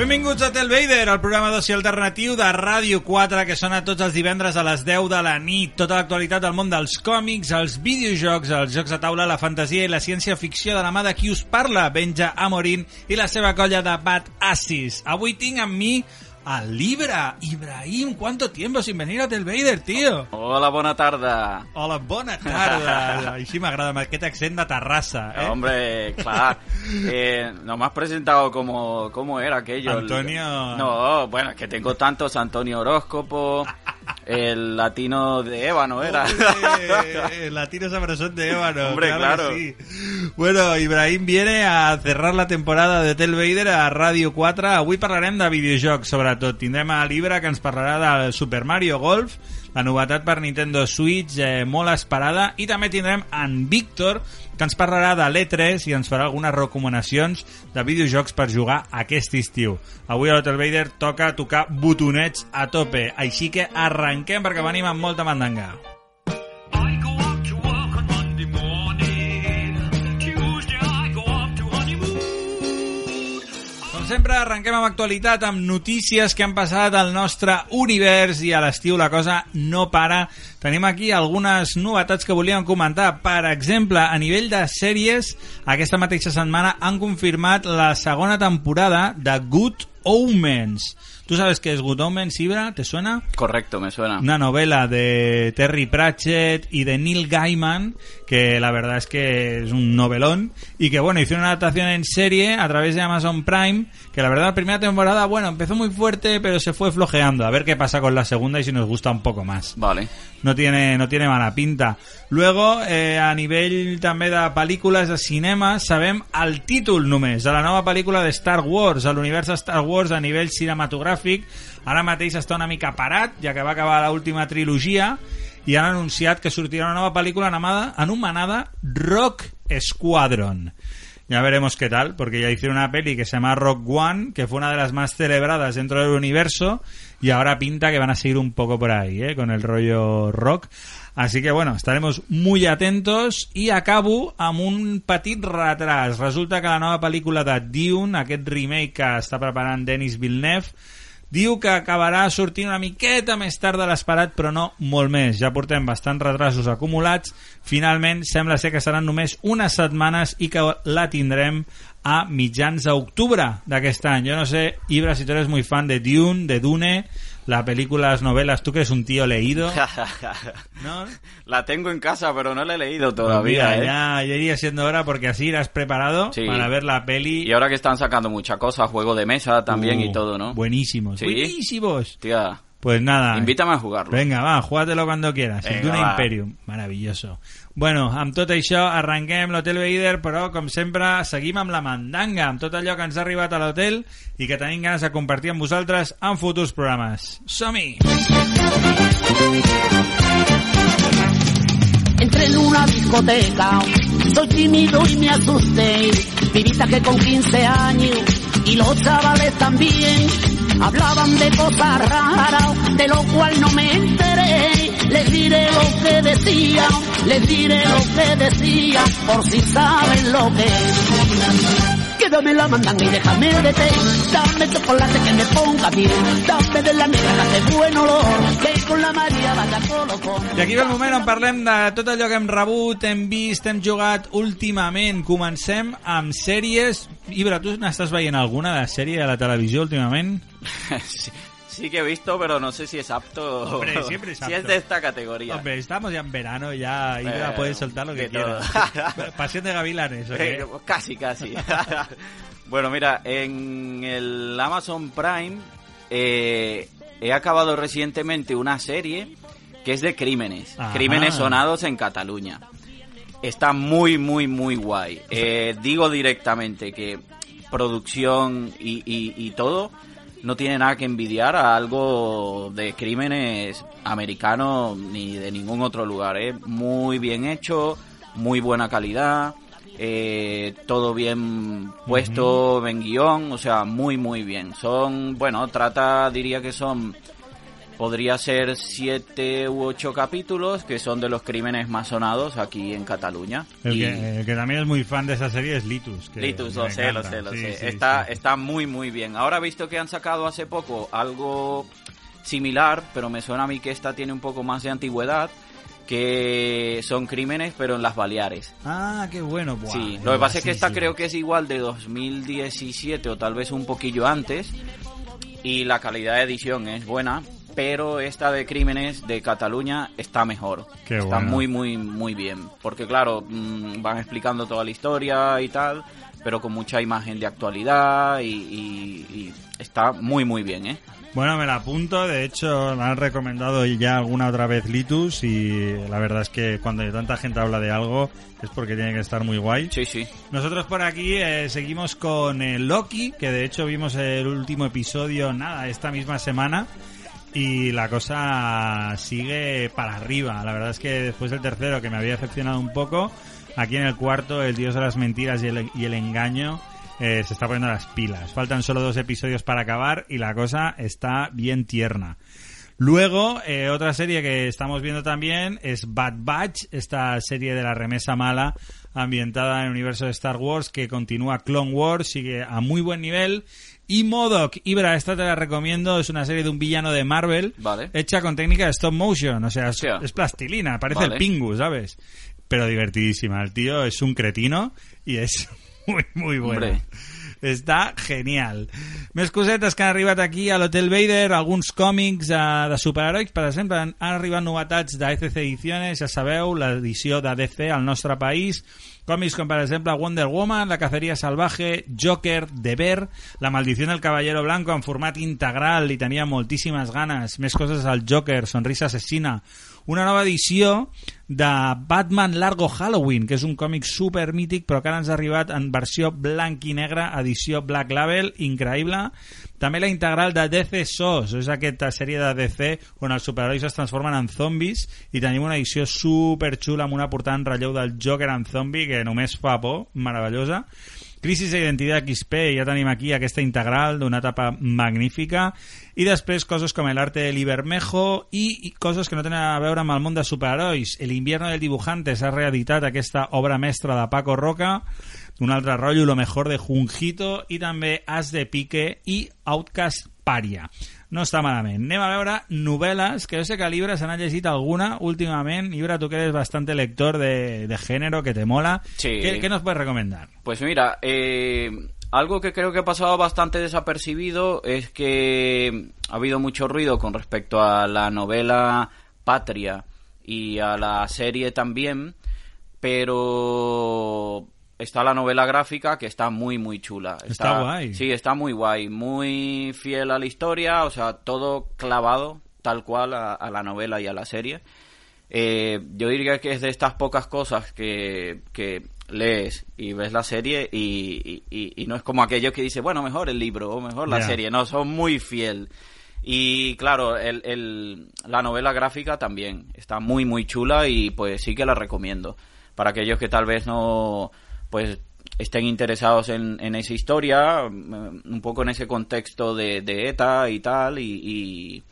Benvinguts a Telvader, el programa d'oci alternatiu de Ràdio 4 que sona tots els divendres a les 10 de la nit. Tota l'actualitat del món dels còmics, els videojocs, els jocs de taula, la fantasia i la ciència-ficció de la mà de qui us parla, Benja Amorín i la seva colla de Bad Assis. Avui tinc amb mi al Libra. Ibrahim, ¿cuánto tiempo sin venir a Telvader, tío? Hola, bona tarda. Hola, bona tarda. Així m'agrada, amb aquest accent de Terrassa, eh? Hombre, claro. Eh, no me has presentado como, cómo era aquello. el- Antonio- No, bueno, es que tengo tantos Antonio Horóscopo, el latino de Ébano era. Hombre, el latino sabrosón de Ébano. Hombre, claro. sí. Bueno, Ibrahim viene a cerrar la temporada de Tel Vader a Ràdio 4. Avui parlarem de videojocs, sobretot. Tindrem a Libra, que ens parlarà del Super Mario Golf, la novetat per Nintendo Switch, eh, molt esperada, i també tindrem en Víctor, que ens parlarà de l'E3 i ens farà algunes recomanacions de videojocs per jugar aquest estiu. Avui a l'Hotel Vader toca tocar botonets a tope, així que arrenquem perquè venim amb molta mandanga. Sempre, arrenquem amb actualitat, amb notícies que han passat al nostre univers i a l'estiu la cosa no para. Tenim aquí algunes novetats que volíem comentar. Per exemple, a nivell de sèries, aquesta mateixa setmana han confirmat la segona temporada de Good Omens. ¿Tú sabes qué es Good Omens, Ibra? ¿Te suena? Correcto, me suena. Una novela de Terry Pratchett y de Neil Gaiman, que la verdad es que es un novelón, y que bueno, hicieron una adaptación en serie a través de Amazon Prime, que la verdad la primera temporada, bueno, empezó muy fuerte, pero se fue flojeando. A ver qué pasa con la segunda y si nos gusta un poco más. Vale. No tiene, no tiene mala pinta. Luego, eh, a nivell també de pel·lícules de cinema, sabem el títol només de la nova pel·lícula de Star Wars, a l'univers Star Wars a nivell cinematogràfic. Ara mateix està una mica parat, ja que va acabar l'última trilogia, i han anunciat que sortirà una nova pel·lícula anomenada, anomenada Rock Squadron. Ya veremos qué tal, porque ya hicieron una peli que se llama Rock One, que fue una de las más celebradas dentro del universo, y ahora pinta que van a seguir un poco por ahí, ¿eh? con el rollo rock. Así que bueno, estaremos muy atentos i acabo amb un petit retras. Resulta que la nova pel·lícula de Dune, aquest remake que està preparant Denis Villeneuve, diu que acabarà sortint una miqueta més tard de l'esperat, però no molt més. Ja portem bastants retrasos acumulats. Finalment, sembla ser que seran només unes setmanes i que la tindrem a mitjans d'octubre d'aquest any. Jo no sé, Ibra, si tu eres muy fan de Dune, de Dune, la película, las novelas, tú que eres un tío leído, ¿no? La tengo en casa, pero no la he leído Pues todavía, mira, ¿eh? ya, ya iría siendo hora porque así irás preparado Sí. para ver la peli. Y ahora que están sacando muchas cosas, juego de mesa también Uh, y todo, ¿no? Buenísimos, Sí. buenísimos. Tía, Pues nada. invítame a jugarlo. Venga, va, júgatelo cuando quieras. El Venga, Dune va. Imperium. Maravilloso. Bueno, amb tot això arrenquem l'Hotel Vader, però com sempre seguim amb la mandanga, amb tot allò que ens ha arribat a l'hotel i que tenim ganes de compartir amb vosaltres en futurs programes. Som-hi! Entré en una discoteca, soy tímido y me asusté. Vivita que con 15 años y los chavales también hablaban de cosas raras, de lo cual no me enteré. Les diré lo que decían, les diré lo que decían, por si saben lo que es. Dame la mandanga y déjame de té. Dame chocolate que me ponga bien. Dame de la negra que hace buen olor. Que con la María vaya colocón. I aquí ve el moment on parlem de tot allò que hem rebut, hem vist, hem jugat últimament. Comencem amb sèries. Ibra, tu n'estàs veient alguna de sèrie de la televisió últimament? sí, sí que he visto, pero no sé si es apto. Hombre, siempre es Si es de esta categoría. Hombre, estamos ya en verano, ya Ibra Eh, puede soltar lo que de todo. quiera. Pasión de gavilanes, ¿o qué? Eh, casi, casi. bueno, mira, en el Amazon Prime eh, he acabado recientemente una serie que es de crímenes. Ajá. Crímenes sonados en Cataluña. Está muy, muy, muy guay. Eh, digo directamente que producción y, y- y todo no tiene nada que envidiar a algo de crímenes americanos ni de ningún otro lugar. ¿eh? Muy bien hecho, muy buena calidad, eh, todo bien puesto en guion, o sea, muy, muy bien. Son, bueno, trata, diría que son podría ser siete u ocho capítulos que son de los crímenes más sonados aquí en Cataluña. El, Y- que, el que también es muy fan de esa serie es Litus. Que Litus, lo sé, lo sé, lo Sí, sé. sí, está, sí. está muy, muy bien. Ahora he visto que han sacado hace poco algo similar, pero me suena a mí que esta tiene un poco más de antigüedad, que son crímenes, pero en las Baleares. Ah, qué bueno. Buah, sí, lo que pasa es que esta creo que es igual de 2017 o tal vez un poquillo antes, y la calidad de edición es buena, pero esta de crímenes de Cataluña está mejor. Qué está muy, muy, muy bien. Porque claro, mm, van explicando toda la historia y tal, pero con mucha imagen de actualidad y, y- y está muy, muy bien, ¿eh? Bueno, me la apunto. De hecho, me han recomendado ya alguna otra vez Litus. Y la verdad es que cuando tanta gente habla de algo es porque tiene que estar muy guay. Sí, sí. Nosotros por aquí eh, seguimos con eh, Loki, que de hecho vimos el último episodio, nada, esta misma semana. Y la cosa sigue para arriba. La verdad es que después del tercero, que me había decepcionado un poco, aquí en el cuarto, el dios de las mentiras y el, y el engaño eh, se está poniendo las pilas. Faltan solo dos episodios para acabar y la cosa está bien tierna. Luego, eh, otra serie que estamos viendo también es Bad Batch, esta serie de la remesa mala ambientada en el universo de Star Wars que continúa Clone Wars, sigue a muy buen nivel. Y Modoc, Ibra, esta te la recomiendo, es una serie de un villano de Marvel Vale. hecha con técnica de stop motion, o sea, es, plastilina, parece Vale. el Pingu, ¿sabes? Pero divertidísima, el tío es un cretino y es muy, muy bueno. Hombre. Està genial. Més cosetes que han arribat aquí a l'Hotel Vader, alguns còmics eh, de superherois, per exemple, han, arribat novetats d'ECC Ediciones, ja sabeu, l'edició de DC al nostre país, còmics com per exemple Wonder Woman, La cacería salvaje, Joker, The Bear, La maldición del caballero blanco en format integral, i tenia moltíssimes ganes, més coses al Joker, Sonrisa assassina, una nova edició de Batman Largo Halloween, que és un còmic super mític, però que ara ens ha arribat en versió blanc i negre, edició Black Label, increïble. També la integral de DC SOS, és aquesta sèrie de DC on els superherois es transformen en zombis i tenim una edició super xula amb una portada en relleu del Joker en zombi que només fa por, meravellosa. Crisis d'identitat XP, ja tenim aquí aquesta integral d'una etapa magnífica i després coses com el arte de l'Ibermejo i, i coses que no tenen a veure amb el món de superherois. El invierno del dibujante s'ha reeditat aquesta obra mestra de Paco Roca, un altre rotllo, lo mejor de Junjito i també As de Pique i Outcast Paria. No està malament. Anem a veure novel·les, que jo sé que a Libra se n'ha llegit alguna últimament. Libra, tu que eres bastante lector de, de género, que te mola. Sí. ¿Qué, qué nos puedes recomendar? Pues mira, eh, algo que creo que ha pasado bastante desapercibido es que ha habido mucho ruido con respecto a la novela Patria y a la serie también, pero está la novela gráfica que está muy muy chula. Está guay. Sí, está muy guay, muy fiel a la historia, o sea, todo clavado tal cual a, a la novela y a la serie. Eh, yo diría que es de estas pocas cosas que, que lees y ves la serie y, y- y- y no es como aquello que dice, bueno, mejor el libro o mejor la serie, no, son muy fiel. Y claro, el, el- la novela gráfica también está muy, muy chula y pues sí que la recomiendo. Para aquellos que tal vez no, pues estén interesados en, en esa historia, mm, un poco en ese contexto de, de ETA y tal, y, y-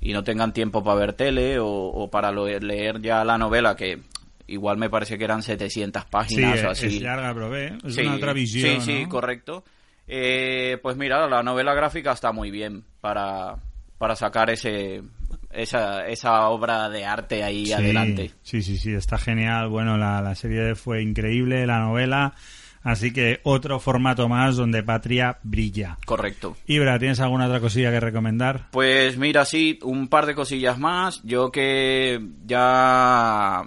y no tengan tiempo para ver tele o, o para lo- leer ya la novela, que igual me parece que eran 700 Sí, páginas o es, así. es llarga, però bé, és Sí, una altra visió, Sí, sí, no? correcto. Eh, pues mira, la novela gráfica está muy bien para, para sacar ese esa, esa obra de arte ahí Sí, adelante. Sí, sí, sí, está genial. Bueno, la, la serie fue increíble, la novela. Así que otro formato más donde Patria brilla. Correcto. Ibra, ¿tienes alguna otra cosilla que recomendar? Pues mira, sí, un par de cosillas más. Yo que ya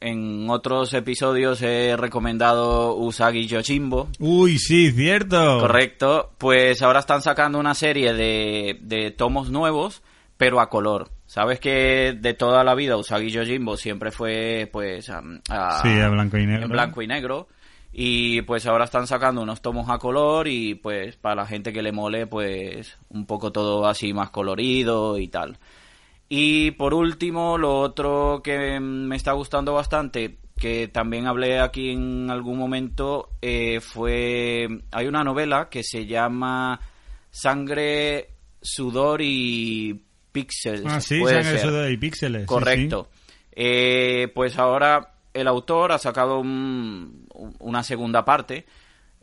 en otros episodios he recomendado Usagi Yojimbo. Uy, sí, cierto. Correcto. Pues ahora están sacando una serie de, de tomos nuevos, pero a color. Sabes que de toda la vida Usagi Yojimbo siempre fue, pues, a- a- Sí, a blanco y negro. en blanco y negro. Y pues ahora están sacando unos tomos a color y pues para la gente que le mole, pues un poco todo así más colorido y tal. Y por último, lo otro que me está gustando bastante, que también hablé aquí en algún momento, eh, fue... Hay una novela que se llama Sangre, Sudor y Píxeles. Ah, sí, puede y píxeles. sí, Correcto. Eh, pues ahora el autor ha sacado un- una segunda parte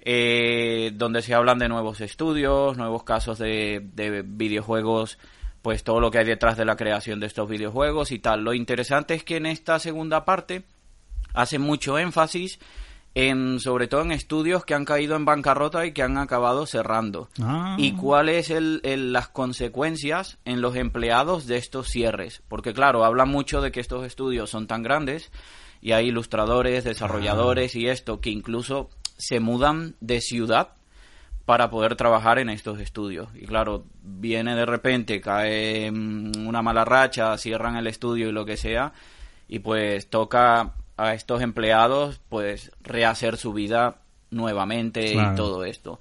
eh, donde se hablan de nuevos estudios, nuevos casos de, de videojuegos, pues todo lo que hay detrás de la creación de estos videojuegos y tal. Lo interesante es que en esta segunda parte hace mucho énfasis en sobre todo en estudios que han caído en bancarrota y que han acabado cerrando Ah. y cuáles el- las consecuencias en los empleados de estos cierres porque claro hablan mucho de que estos estudios son tan grandes y hay ilustradores desarrolladores y esto que incluso se mudan de ciudad para poder trabajar en estos estudios. Y claro, viene de repente, cae mm, una mala racha, cierran el estudio y lo que sea, y pues toca a estos empleados pues rehacer su vida nuevamente Claro. y todo esto.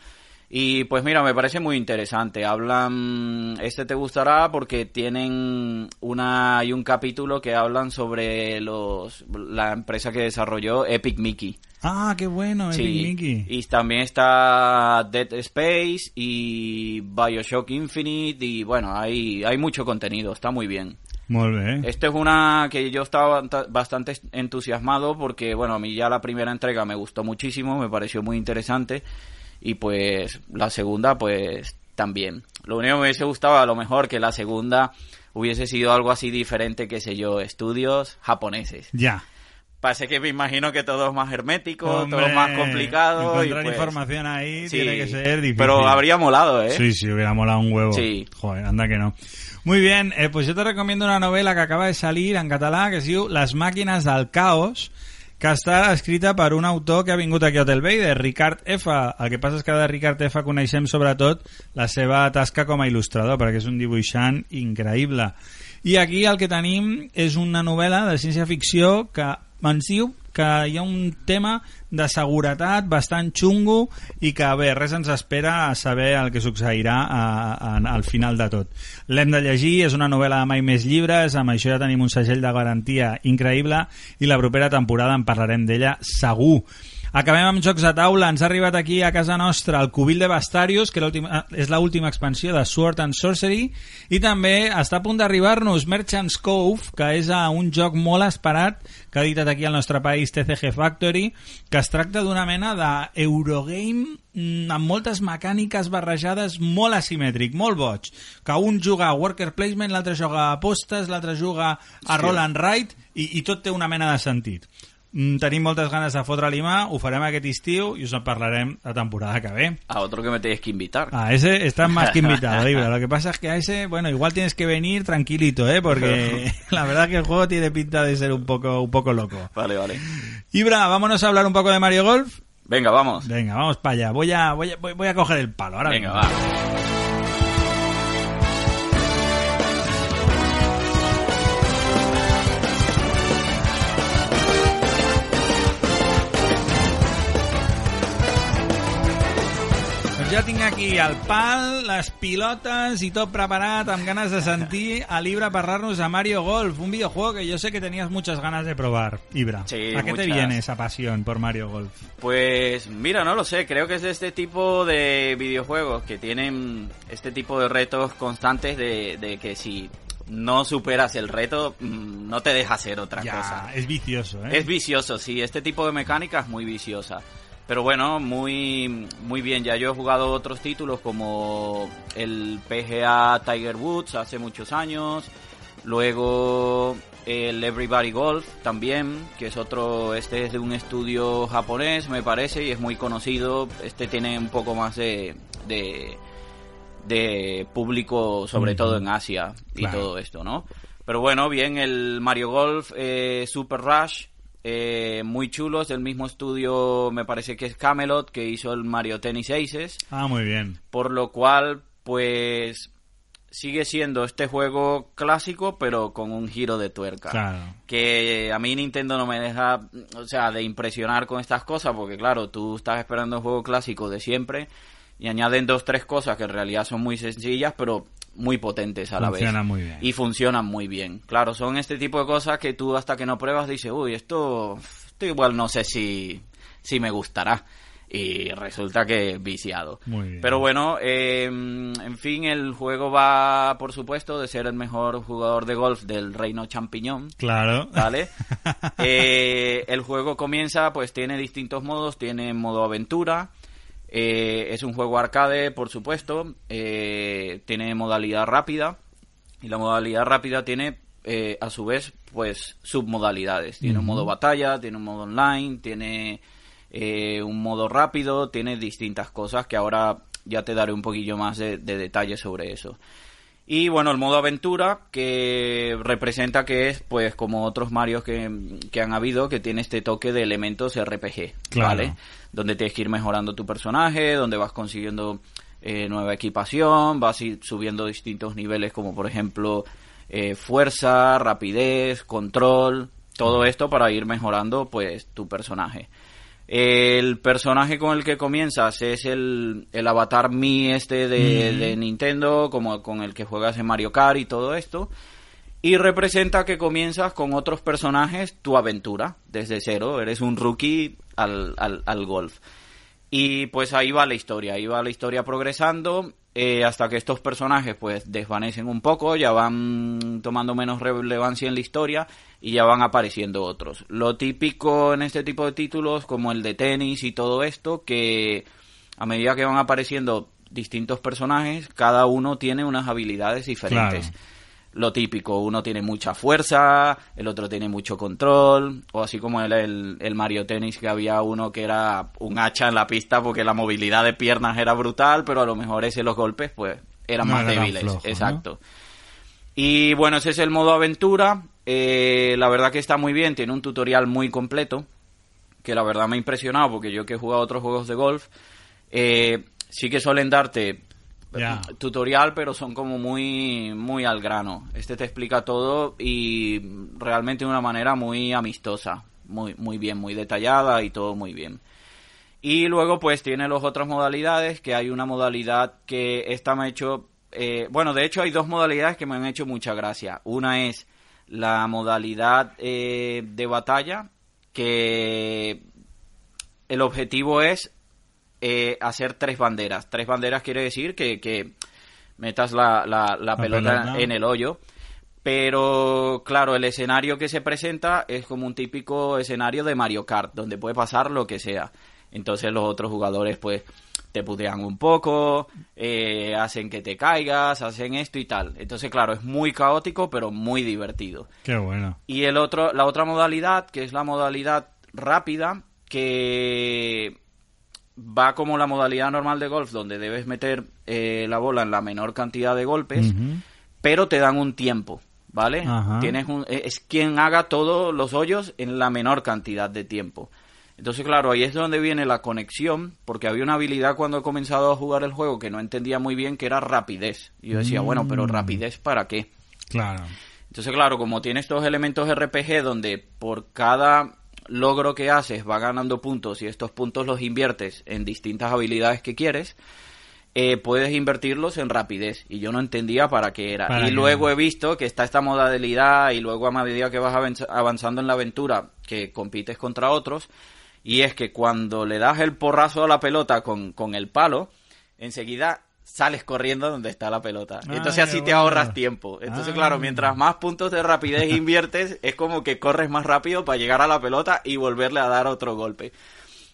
Y pues mira, me parece muy interesante. Hablan, este te gustará porque tienen una hay un capítulo que hablan sobre los la empresa que desarrolló Epic Mickey. Ah, qué bueno, Epic Mickey. y también está Dead Space y Bioshock Infinite y bueno, hay, hay mucho contenido, está muy bien. Molt bé. Esta es una que yo estaba bastante entusiasmado porque bueno, a mí ya la primera entrega me gustó muchísimo, me pareció muy interesante y pues la segunda pues también. Lo único que me hubiese gustado a lo mejor que la segunda hubiese sido algo así diferente, que sé yo, estudios japoneses. Ya. Pasa que me imagino que todo es más hermético, Hombre, todo es más complicado. y Encontrar pues, información ahí sí. tiene que ser difícil. Pero habría molado, ¿eh? Sí, sí, hubiera molado un huevo. Sí. Joder, anda que no. Muy bien, eh, pues yo te recomiendo una novela que acaba de salir en català que es diu Les màquines del caos, que està escrita per un autor que ha vingut aquí a Hotel Bay, de Ricard F. El que passa és que de Ricard F. coneixem sobretot la seva tasca com a il·lustrador, perquè és un dibuixant increïble. I aquí el que tenim és una novel·la de ciència-ficció que ens diu que hi ha un tema de seguretat bastant xungo i que, bé, res ens espera a saber el que succeirà a, a, al final de tot. L'hem de llegir, és una novel·la de mai més llibres, amb això ja tenim un segell de garantia increïble i la propera temporada en parlarem d'ella segur. Acabem amb jocs de taula. Ens ha arribat aquí a casa nostra el Cubil de Bastarius, que l'última- és l'última expansió de Sword and Sorcery, i també està a punt d'arribar-nos Merchant's Cove, que és eh, un joc molt esperat que ha editat aquí al nostre país TCG Factory, que es tracta d'una mena d'Eurogame mm, amb moltes mecàniques barrejades molt asimètric, molt boig, que un juga a worker placement, l'altre juga a apostes, l'altre juga a roll and write, i, i tot té una mena de sentit. Mm, tenim moltes ganes de fotre-li mà, ho farem aquest estiu i us en parlarem la temporada que ve. A otro que me tenéis que invitar. A ese está más que invitado, Ibra. Lo que pasa es que a ese, bueno, igual tienes que venir tranquilito, ¿eh? Porque la verdad que el juego tiene pinta de ser un poco, un poco loco. Vale, vale. Ibra, vámonos a hablar un poco de Mario Golf. Venga, vamos. Venga, vamos para allá. Voy a, voy a, voy- voy a coger el palo. Ahora Venga, mismo. va. Ja tinc aquí el pal, les pilotes i tot preparat, amb ganes de sentir a l'Ibra parlar-nos a Mario Golf, un videojuego que yo sé que tenías muchas ganas de probar, Ibra. Sí, ¿A qué te viene esa pasión por Mario Golf? Pues mira, no lo sé, creo que es de este tipo de videojuegos que tienen este tipo de retos constantes de, de que si no superas el reto, mm, no te deja hacer otra Ya, cosa. es vicioso, ¿eh? Es vicioso, sí, este tipo de mecánica es muy viciosa. Pero bueno, muy, muy bien. Ya yo he jugado otros títulos como el PGA Tiger Woods hace muchos años. Luego el Everybody Golf también, que es otro, este es de un estudio japonés, me parece, y es muy conocido. Este tiene un poco más de, de, de público, sobre todo en Asia y Claro. todo esto, ¿no? Pero bueno, bien, el Mario Golf eh, Super Rush, eh, muy chulo, es del mismo estudio, me parece que es Camelot, que hizo el Mario Tennis Aces, Ah, muy bien. por lo cual, pues, sigue siendo este juego clásico, pero con un giro de tuerca. Claro. Que a mí Nintendo no me deja, o sea, de impresionar con estas cosas, porque claro, tú estás esperando un juego clásico de siempre y añaden dos, tres cosas que en realidad son muy sencillas, pero muy potentes a la vez. Muy bien. Y funcionan muy bien. Claro, son este tipo de cosas que tú hasta que no pruebas dices, uy, esto, esto igual no sé si, si me gustará. Y resulta que viciado. Muy bien. Pero bueno, eh, en fin, el juego va, por supuesto, de ser el mejor jugador de golf del reino champiñón. Claro. ¿Vale? Eh, el juego comienza, pues tiene distintos modos, tiene modo aventura, eh, es un juego arcade, por supuesto, eh, tiene modalidad rápida, y la modalidad rápida tiene, eh, a su vez, pues submodalidades. Tiene un modo batalla, tiene un modo online, tiene un modo rápido, tiene distintas cosas que ahora ya te daré un poquillo más de, de detalle sobre eso. Y bueno, el modo aventura, que representa que es, pues, como otros Marios que, que han habido, que tiene este toque de elementos RPG, Claro. ¿vale? Donde tienes que ir mejorando tu personaje, donde vas consiguiendo eh, nueva equipación, vas ir subiendo distintos niveles, como por ejemplo eh, fuerza, rapidez, control, todo esto para ir mejorando, pues, tu personaje. El personaje con el que comienzas es el, el avatar Mi este de, de Nintendo, como con el que juegas en Mario Kart y todo esto. Y representa que comienzas con otros personajes tu aventura, desde cero. Eres un rookie al, al, al golf. Y pues ahí va la historia, ahí va la historia progresando eh, hasta que estos personajes pues desvanecen un poco, ya van tomando menos relevancia en la historia y ya van apareciendo otros. Lo típico en este tipo de títulos como el de tenis y todo esto, que a medida que van apareciendo distintos personajes, cada uno tiene unas habilidades diferentes. Lo típico, uno tiene mucha fuerza, el otro tiene mucho control, o así como el, el, el Mario Tennis que había uno que era un hacha en la pista porque la movilidad de piernas era brutal, pero a lo mejor ese los golpes pues eran No más débiles. Exacto. Y bueno, ese es el modo aventura. Eh, la verdad que está muy bien, tiene un tutorial muy completo, que la verdad me ha impresionado porque yo que he jugado otros juegos de golf, eh, sí que suelen darte Tutorial, pero son como muy, muy al grano. Este te explica todo y realmente de una manera muy amistosa, muy, muy bien, muy detallada y todo muy bien. Y luego pues tiene las otras modalidades, que hay una modalidad que esta me ha hecho... eh, bueno, de hecho hay dos modalidades que me han hecho mucha gracia. Una es la modalidad eh, de batalla, que el objetivo es eh, hacer tres banderas. Tres banderas quiere decir que, que metas la, la- la pelota, pelota. en el hoyo. Pero claro, el escenario que se presenta es como un típico escenario de Mario Kart, donde puede pasar lo que sea. Entonces los otros jugadores pues te putean un poco, eh, hacen que te caigas, hacen esto y tal. Entonces claro, es muy caótico pero muy divertido. Qué bueno. Y el otro, la otra modalidad, que es la modalidad rápida, que va como la modalidad normal de golf, donde debes meter eh, la bola en la menor cantidad de golpes, pero te dan un tiempo, ¿vale? Ajá. Tienes un, eh, es quien haga todos los hoyos en la menor cantidad de tiempo. Entonces, claro, ahí es donde viene la conexión, porque había una habilidad cuando he comenzado a jugar el juego que no entendía muy bien, que era rapidez. Y yo decía, bueno, pero Mm. rapidez para qué? Claro. Entonces, claro, como tiene estos elementos RPG donde por cada logro que haces va ganando puntos y estos puntos los inviertes en distintas habilidades que quieres, eh, puedes invertirlos en rapidez. Y yo no entendía para qué era. Para y luego he visto que está esta modalidad y luego a medida que vas avanz- avanzando en la aventura, que compites contra otros, y es que cuando le das el porrazo a la pelota con, con el palo, enseguida sales corriendo donde está la pelota. Ah, Entonces así te ahorras tiempo. Entonces, Ah. claro, mientras más puntos de rapidez inviertes, es como que corres más rápido para llegar a la pelota y volverle a dar otro golpe.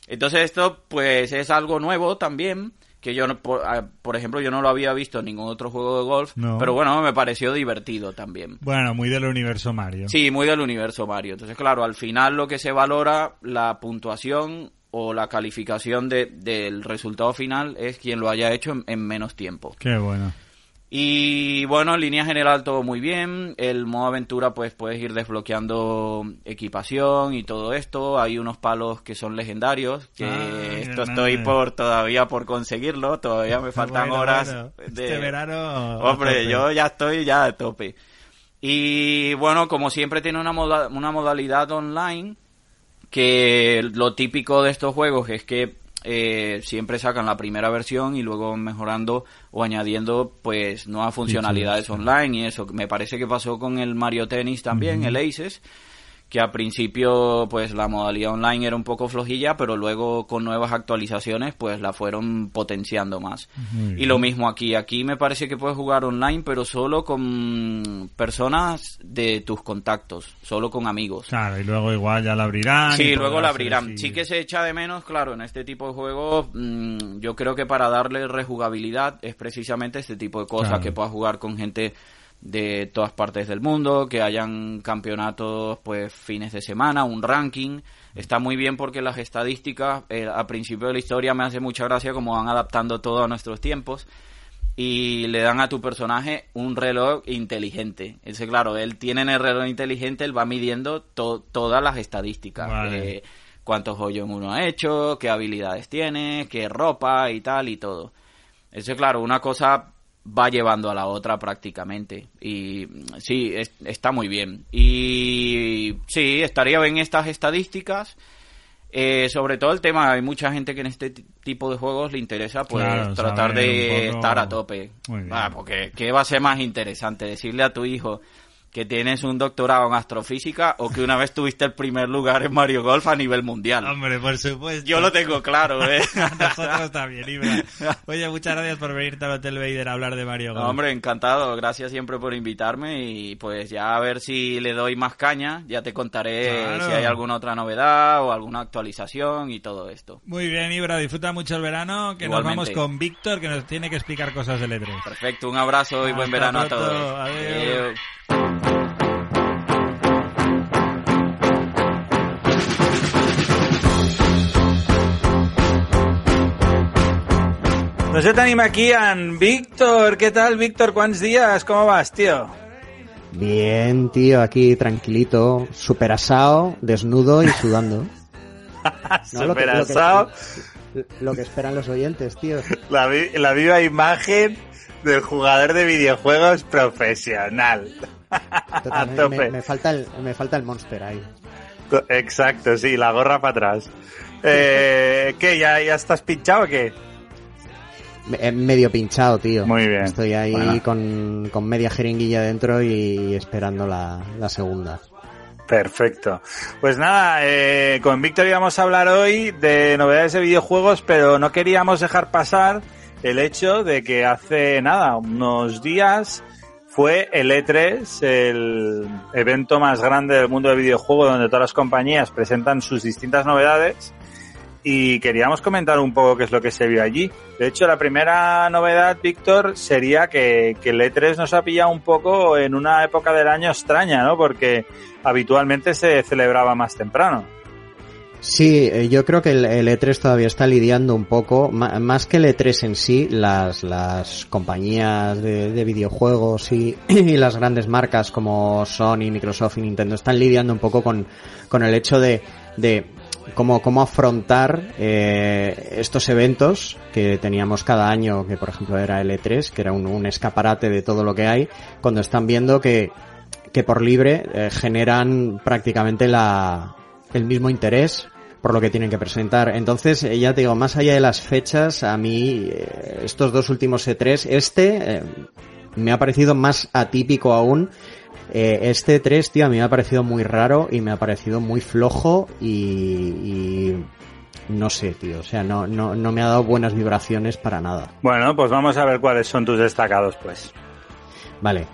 Entonces esto pues es algo nuevo también, que yo, por, ah, por ejemplo, yo no lo había visto en ningún otro juego de golf, No. pero bueno, me pareció divertido también. Bueno, muy del universo Mario. Sí, muy del universo Mario. Entonces, claro, al final lo que se valora, la puntuación o la calificación de- del resultado final es quien lo haya hecho en, en menos tiempo. Qué bueno. Y bueno, en línea general todo muy bien. El modo aventura pues puedes ir desbloqueando equipación y todo esto. Hay unos palos que son legendarios, que esto estoy por todavía por conseguirlo. Todavía me faltan Bueno, horas bueno. de... Este verano... Hombre, yo ya estoy ya a tope. Y bueno, como siempre tiene una, moda- una modalidad online que lo típico de estos juegos es que eh, siempre sacan la primera versión y luego mejorando o añadiendo pues nuevas funcionalidades online y eso. Me parece que pasó con el Mario Tennis también, el Aces, que al principio pues la modalidad online era un poco flojilla, pero luego con nuevas actualizaciones pues la fueron potenciando más. Y lo mismo aquí, aquí me parece que puedes jugar online, pero solo con personas de tus contactos, solo con amigos. Claro, y luego igual ya la abrirán. Sí, luego la abrirán. Sí que se echa de menos, claro, en este tipo de juegos, mm, yo creo que para darle rejugabilidad es precisamente este tipo de cosas, Claro. que puedas jugar con gente de todas partes del mundo, que hayan campeonatos pues fines de semana, un ranking. Está muy bien porque las estadísticas, eh, al principio de la historia me hace mucha gracia como van adaptando todo a nuestros tiempos y le dan a tu personaje un reloj inteligente. Ese, claro, él tiene en el reloj inteligente, él va midiendo to- todas las estadísticas. Vale. Eh, cuántos hoyos uno ha hecho, qué habilidades tiene, qué ropa y tal y todo. Eso, claro, una cosa va llevando a la otra prácticamente. Y mm, sí, es- está muy bien. Y sí, estaría bien estas estadísticas. Eh, sobre todo el tema, hay mucha gente que en este ti- tipo de juegos le interesa pues Claro, tratar de poco- estar a tope. Ah, porque ¿qué va a ser más interesante? Decirle a tu hijo que tienes un doctorado en astrofísica o que una vez tuviste el primer lugar en Mario Golf a nivel mundial. Hombre, por supuesto. Yo lo tengo claro, ¿eh? Nosotros también, Ibra. Oye, muchas gracias por venirte al Hotel Vader a hablar de Mario Golf. No, hombre, encantado. Gracias siempre por invitarme y pues ya a ver si le doy más caña. Ya te contaré Claro. si hay alguna otra novedad o alguna actualización y todo esto. Muy bien, Ibra, disfruta mucho el verano, que Igualmente. nos vamos con Víctor, que nos tiene que explicar cosas del E3. Perfecto, un abrazo y buen verano a todos. Adiós. No se tenim aquí en Víctor. ¿Qué tal, Víctor? ¿Cuántos días? ¿Cómo vas, tío? Bien, tío, aquí tranquilito, super asado, desnudo y sudando. No, lo que- Super lo que- asado. Lo que esperan los oyentes, tío. La, vi- la viva imagen del jugador de videojuegos profesional. Totalmente, me, me falta el, me falta el monster ahí. Exacto, sí, la gorra para atrás. Eh, ¿Qué? ¿Ya, ¿Ya estás pinchado o qué? Eh, medio pinchado, tío. Muy bien. Estoy ahí Bueno. con, con media jeringuilla dentro y esperando la, la segunda. Perfecto. Pues nada, eh, con Víctor íbamos a hablar hoy de novedades de videojuegos, pero no queríamos dejar pasar el hecho de que hace nada, unos días, fue el E3, el evento más grande del mundo del videojuego, donde todas las compañías presentan sus distintas novedades. Y queríamos comentar un poco qué es lo que se vio allí. De hecho, la primera novedad, Víctor, sería que, que el E3 nos ha pillado un poco en una época del año extraña, ¿no? Porque habitualmente se celebraba más temprano. Sí, eh, yo creo que el, el E3 todavía está lidiando un poco, más que el E3 en sí, las, las compañías de, de videojuegos y, las grandes marcas como Sony, Microsoft y Nintendo están lidiando un poco con, con el hecho de cómo, cómo afrontar eh, estos eventos que teníamos cada año, que por ejemplo era el E3, que era un, un escaparate de todo lo que hay, cuando están viendo que, que por libre eh, generan prácticamente la, el mismo interés por lo que tienen que presentar. Entonces, eh, ya te digo, más allá de las fechas, a mí eh, estos dos últimos E3, este eh, me ha parecido más atípico aún. Eh, este E3, tío, a mí me ha parecido muy raro y me ha parecido muy flojo y, y no sé, tío. O sea, no, no, no me ha dado buenas vibraciones para nada. Bueno, pues vamos a ver cuáles son tus destacados, pues. Vale.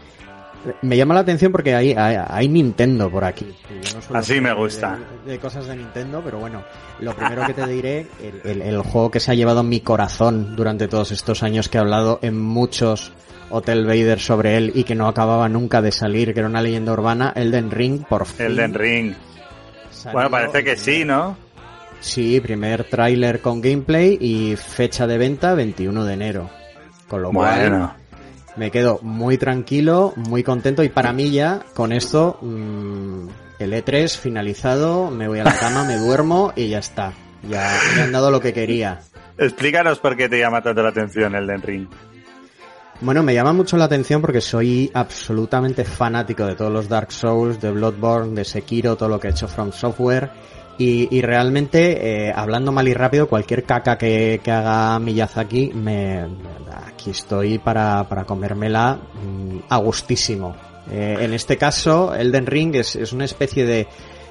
Me llama la atención porque hay, hay, hay Nintendo por aquí. Yo no suelo Así me gusta. De, de cosas de Nintendo, pero bueno, lo primero que te diré, el, el- el juego que se ha llevado mi corazón durante todos estos años que he hablado en muchos Hotel Vader sobre él y que no acababa nunca de salir, que era una leyenda urbana, Elden Ring, por fin. Elden Ring. Bueno, parece que sí, ¿no? Sí, primer tráiler con gameplay y fecha de venta 21 de enero. Con lo cual, Bueno. me quedo muy tranquilo, muy contento y para mí ya con esto mm, el E3 finalizado, me voy a la cama, me duermo y ya está. Ya me han dado lo que quería. Explícanos por qué te llama tanto la atención Elden Ring. Bueno, me llama mucho la atención porque soy absolutamente fanático de todos los Dark Souls, de Bloodborne, de Sekiro, todo lo que ha hecho From Software. Y, y realmente, eh, hablando mal y rápido, cualquier caca que, que haga Miyazaki, me, aquí estoy para, para comérmela mm, a gustísimo. Eh, en este caso, Elden Ring es, es una especie de,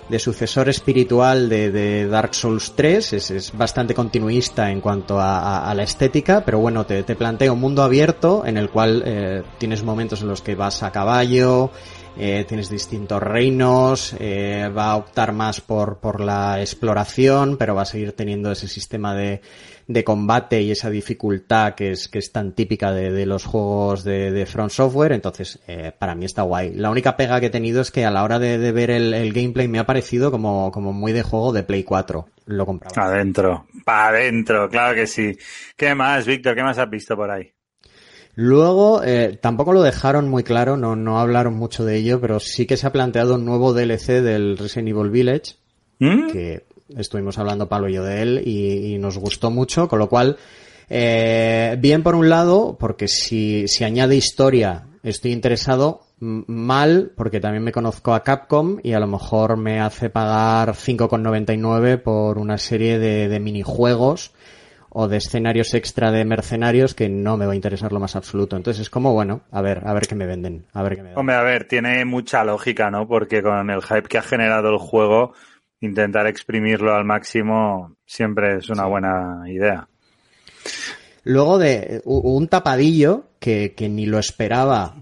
de sucesor espiritual de, Dark Souls 3, es, es bastante continuista en cuanto a, la estética, pero bueno, te, te plantea un mundo abierto en el cual eh, tienes momentos en los que vas a caballo, eh, tienes distintos reinos, eh, va a optar más por, por la exploración, pero va a seguir teniendo ese sistema de, de combate y esa dificultad que es, que es tan típica de, de los juegos de, de Front Software, entonces eh, para mí está guay. La única pega que he tenido es que a la hora de, de ver el, el gameplay me ha parecido como, como muy de juego de Play 4. Lo compraba. Adentro. Para adentro, claro que sí. ¿Qué más, Víctor? ¿Qué más has visto por ahí? Luego, eh, tampoco lo dejaron muy claro, no, no hablaron mucho de ello, pero sí que se ha planteado un nuevo DLC del Resident Evil Village, ¿Mm? que estuvimos hablando Pablo y yo de él y, nos gustó mucho, con lo cual, eh, bien por un lado, porque si, añade historia estoy interesado, mal, porque también me conozco a Capcom y a lo mejor me hace pagar 5,99 por una serie de, de minijuegos o de escenarios extra de mercenarios que no me va a interesar lo más absoluto. Entonces es como, bueno, a ver, a ver qué me venden, a ver qué me dan. Hombre, a ver, tiene mucha lógica, ¿no? Porque con el hype que ha generado el juego, intentar exprimirlo al máximo siempre es una buena idea. Luego de un tapadillo que, que ni lo esperaba,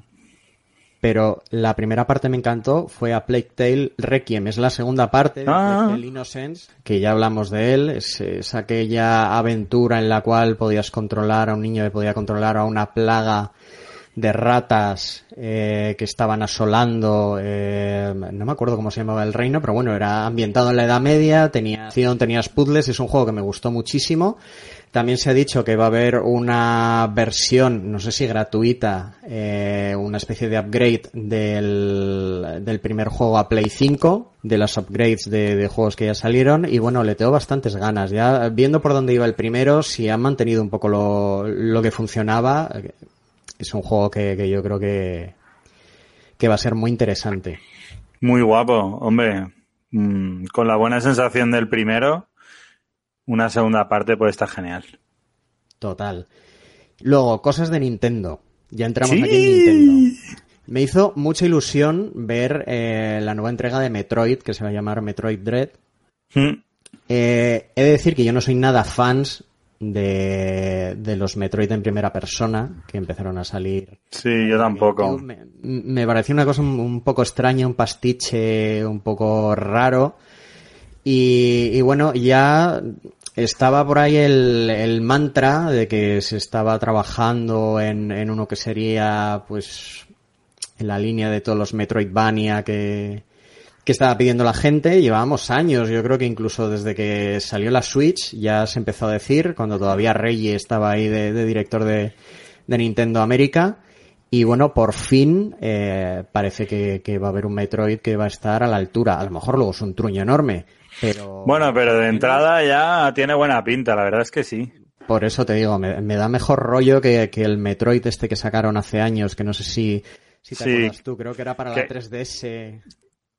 pero la primera parte me encantó, fue a Plague Tale Requiem. Es la segunda parte de Ah. Tale Innocence, que ya hablamos de él. Es, es aquella aventura en la cual podías controlar a un niño que podía controlar a una plaga de ratas eh, que estaban asolando, eh, no me acuerdo cómo se llamaba el reino, pero bueno, era ambientado en la Edad Media, tenía acción, tenías puzzles, es un juego que me gustó muchísimo. También se ha dicho que va a haber una versión, no sé si gratuita, eh, una especie de upgrade del, del primer juego a Play 5, de las upgrades de, de juegos que ya salieron, y bueno, le tengo bastantes ganas. Ya viendo por dónde iba el primero, si han mantenido un poco lo, lo que funcionaba, es un juego que, que yo creo que, que va a ser muy interesante. Muy guapo, hombre. Mm, con la buena sensación del primero, una segunda parte puede estar genial. Total. Luego, cosas de Nintendo. Ya entramos Sí. aquí en Nintendo. Me hizo mucha ilusión ver eh, la nueva entrega de Metroid, que se va a llamar Metroid Dread. Mm, Eh, he de decir que yo no soy nada fans de, de los Metroid en primera persona, que empezaron a salir Sí, yo tampoco. Me, me pareció una cosa un, un poco extraña, un pastiche un poco raro. Y, y bueno, ya estaba por ahí el, el mantra de que se estaba trabajando en, en uno que sería, pues, en la línea de todos los Metroidvania que, que estaba pidiendo la gente. Llevábamos años, yo creo que incluso desde que salió la Switch ya se empezó a decir, cuando todavía Reggie estaba ahí de, de director de, de Nintendo América. Y bueno, por fin eh, parece que, que va a haber un Metroid que va a estar a la altura. A lo mejor luego es un truño enorme, pero... Bueno, pero de entrada ya tiene buena pinta, la verdad es que sí. Por eso te digo, me, me da mejor rollo que, que el Metroid este que sacaron hace años, que no sé si, si te Sí. acuerdas tú, creo que era para la Que- 3DS.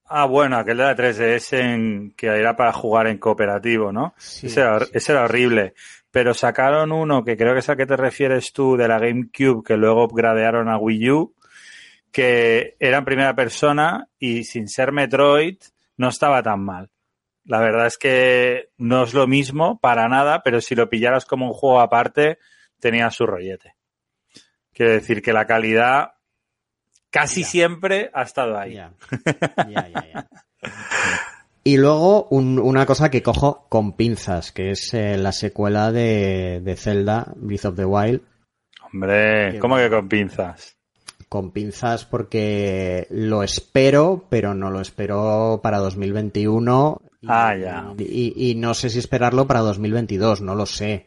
Ah, bueno, aquel de la 3DS en, que era para jugar en cooperativo, ¿no? Sí, ese, era, sí. ese era horrible. Pero sacaron uno que creo que es al que te refieres tú de la GameCube que luego upgradearon a Wii U, que era en primera persona y sin ser Metroid no estaba tan mal. La verdad es que no es lo mismo para nada, pero si lo pillaras como un juego aparte, tenía su rollete. Quiero decir que la calidad casi Ya. siempre ha estado ahí. Ya. Ya. Y luego un- una cosa que cojo con pinzas, que es eh, la secuela de, de Zelda, Breath of the Wild, Hombre, ¿cómo que con pinzas? con pinzas porque lo espero, pero no lo espero para 2021. Y, Ah, ya. Y, y no sé si esperarlo para 2022, no lo sé.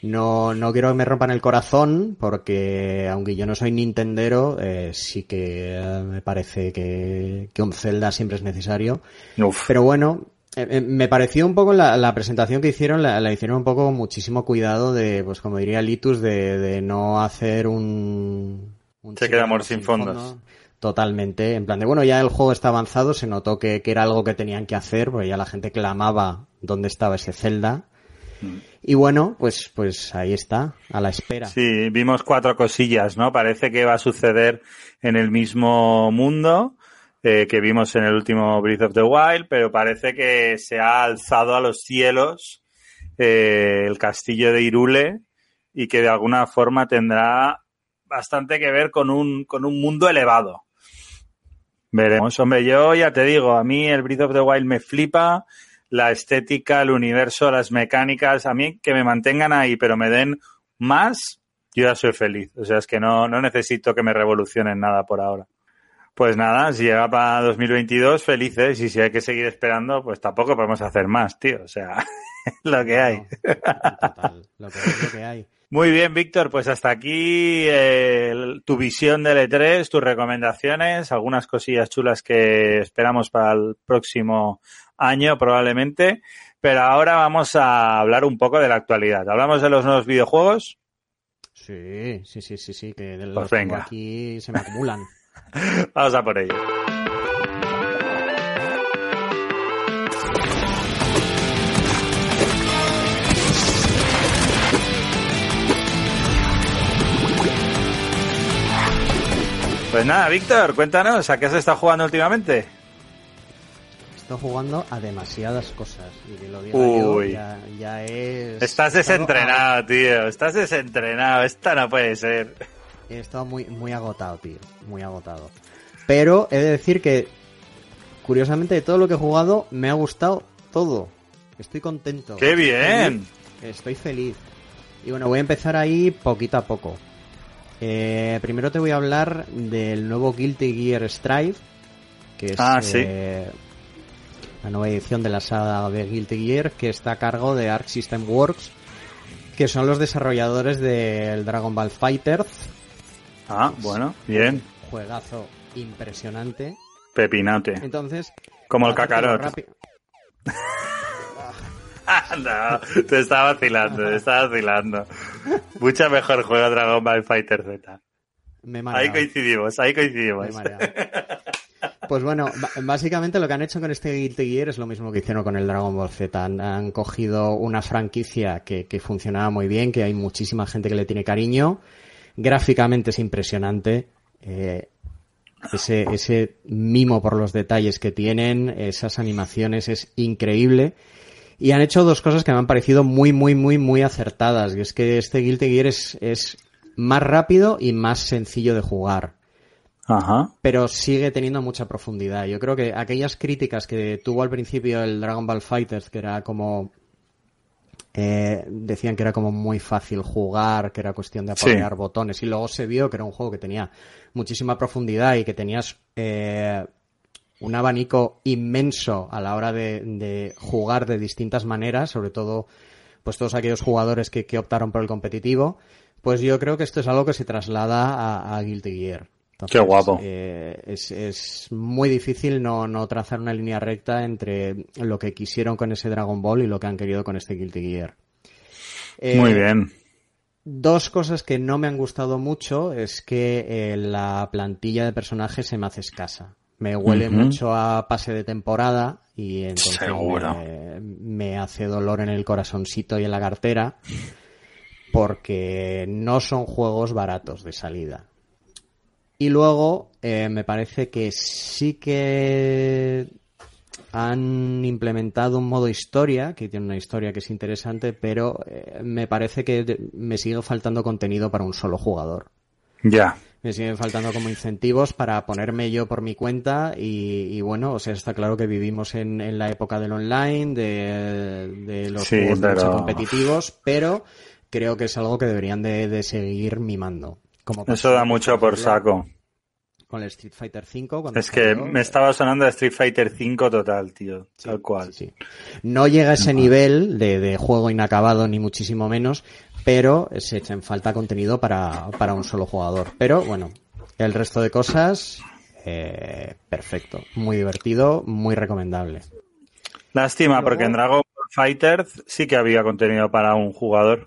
No, no quiero que me rompan el corazón porque aunque yo no soy nintendero, eh, sí que eh, me parece que, que un Zelda siempre es necesario. Uf. Pero bueno, eh, eh, me pareció un poco la, la presentación que hicieron, la, la hicieron un poco muchísimo cuidado de, pues como diría Litus, de, de no hacer un... un Se chico queda amor sin fondos. Totalmente. En plan de, bueno, ya el juego está avanzado, se notó que, que era algo que tenían que hacer, porque ya la gente clamaba dónde estaba ese Zelda. Y bueno, pues, pues ahí está, a la espera. Sí, vimos cuatro cosillas, ¿no? Parece que va a suceder en el mismo mundo eh, que vimos en el último Breath of the Wild, pero parece que se ha alzado a los cielos eh, el castillo de Irule y que de alguna forma tendrá bastante que ver con un, con un mundo elevado. Veremos. Hombre, yo ya te digo, a mí el Breath of the Wild me flipa, la estética, el universo, las mecánicas, a mí que me mantengan ahí, pero me den más, yo ya soy feliz. O sea, es que no, no necesito que me revolucionen nada por ahora. Pues nada, si llega para 2022, felices. Y si hay que seguir esperando, pues tampoco podemos hacer más, tío. O sea, lo que hay. Total, lo que lo que hay. Muy bien, Víctor, pues hasta aquí eh, tu visión del E3, tus recomendaciones, algunas cosillas chulas que esperamos para el próximo año probablemente, pero ahora vamos a hablar un poco de la actualidad. ¿Hablamos de los nuevos videojuegos? Sí, sí, sí, sí, sí, que de los Pues venga. aquí se me acumulan. Vamos a por ello. Pues nada, Víctor, cuéntanos, ¿a qué has estado jugando últimamente? Estoy jugando a demasiadas cosas. Y que lo diga Uy. yo, ya, ya es... Estás desentrenado, tío, estás desentrenado, esta no puede ser. He estado muy, muy agotado, tío. Muy agotado. Pero he de decir que, curiosamente, de todo lo que he jugado, me ha gustado todo. Estoy contento. ¡Qué bien! Estoy feliz. Y bueno, voy a empezar ahí poquito a poco. Eh, primero te voy a hablar del nuevo Guilty Gear Strive, que es Ah, sí. eh, la nueva edición de la saga de Guilty Gear, que está a cargo de Arc System Works, que son los desarrolladores del Dragon Ball Fighters. Ah, bueno, bien, Juegazo impresionante. pepinate. Entonces, Como el rápido- no, te estaba vacilando, te estaba vacilando. Mucho mejor juego Dragon Ball Fighter Z. Me Ahí coincidimos, ahí coincidimos. Pues bueno, básicamente lo que han hecho con este Guilty Gear es lo mismo que hicieron con el Dragon Ball Z. Han, han cogido una franquicia que, que funcionaba muy bien, que hay muchísima gente que le tiene cariño. Gráficamente es impresionante. Eh, ese, ese mimo por los detalles que tienen, esas animaciones es increíble. Y han hecho dos cosas que me han parecido muy, muy, muy, muy acertadas. Y es que este Guilty Gear es, es más rápido y más sencillo de jugar Ajá. pero sigue teniendo mucha profundidad. Yo creo que aquellas críticas que tuvo al principio el Dragon Ball Fighters, que era como... eh, decían que era como muy fácil jugar, que era cuestión de Sí. apoyar botones, y luego se vio que era un juego que tenía muchísima profundidad y que tenías eh, un abanico inmenso a la hora de, de jugar de distintas maneras, sobre todo pues todos aquellos jugadores que, que optaron por el competitivo, pues yo creo que esto es algo que se traslada a, a Guilty Gear. Qué guapo. eh, es, es muy difícil no, no trazar una línea recta entre lo que quisieron con ese Dragon Ball y lo que han querido con este Guilty Gear. Eh, Muy bien. Dos cosas que no me han gustado mucho es que eh, la plantilla de personajes se me hace escasa. Me huele mucho a pase de temporada y entonces Seguro. me, me hace dolor en el corazoncito y en la cartera porque no son juegos baratos de salida. Y luego eh, me parece que sí que han implementado un modo historia, que tiene una historia que es interesante, pero eh, me parece que me sigue faltando contenido para un solo jugador. Ya. Me siguen faltando como incentivos para ponerme yo por mi cuenta y, y bueno, o sea, está claro que vivimos en, en la época del online, de, de los Sí, juegos pero- competitivos, pero creo que es algo que deberían de, de seguir mimando. Como Eso da mucho por saco. Con el Street Fighter V. Es que salió, me estaba sonando Street Fighter 5 total, tío. Tal cual. Sí. No llega a ese nivel de, de juego inacabado, ni muchísimo menos, pero se echa en falta contenido para, para un solo jugador. Pero bueno, el resto de cosas, eh, perfecto. Muy divertido, muy recomendable. Lástima, porque en Dragon Fighter sí que había contenido para un jugador.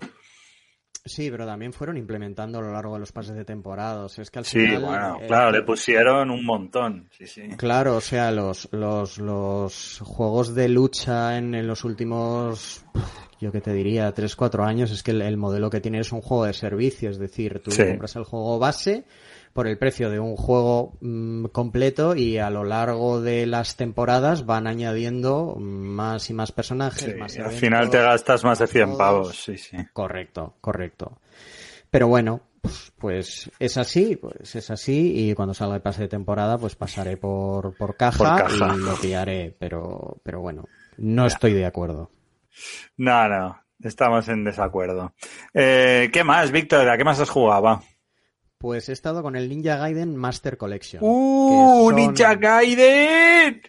Sí, pero también fueron implementando a lo largo de los pases de temporada. O sea, es que al Sí, final, bueno, eh, claro, le pusieron un montón. Sí, sí. Claro, o sea, los, los, los juegos de lucha en, en los últimos, yo que te diría, 3, 4 años, es que el, el modelo que tiene es un juego de servicio, es decir, tú Sí. compras el juego base por el precio de un juego mm, completo y a lo largo de las temporadas van añadiendo más y más personajes, Sí, más al eventos, final te gastas más de 100 todos. pavos, sí, sí. Correcto, correcto. Pero bueno, pues, pues es así, pues es así y cuando salga el pase de temporada pues pasaré por, por caja, Por caja. y lo pillaré, pero, pero bueno, no estoy de acuerdo. No, no, estamos en desacuerdo. Eh, ¿Qué más, Víctor? ¿A qué más has jugado? Va. Pues he estado con el Ninja Gaiden Master Collection. ¡Uh! son ¡Ninja Gaiden!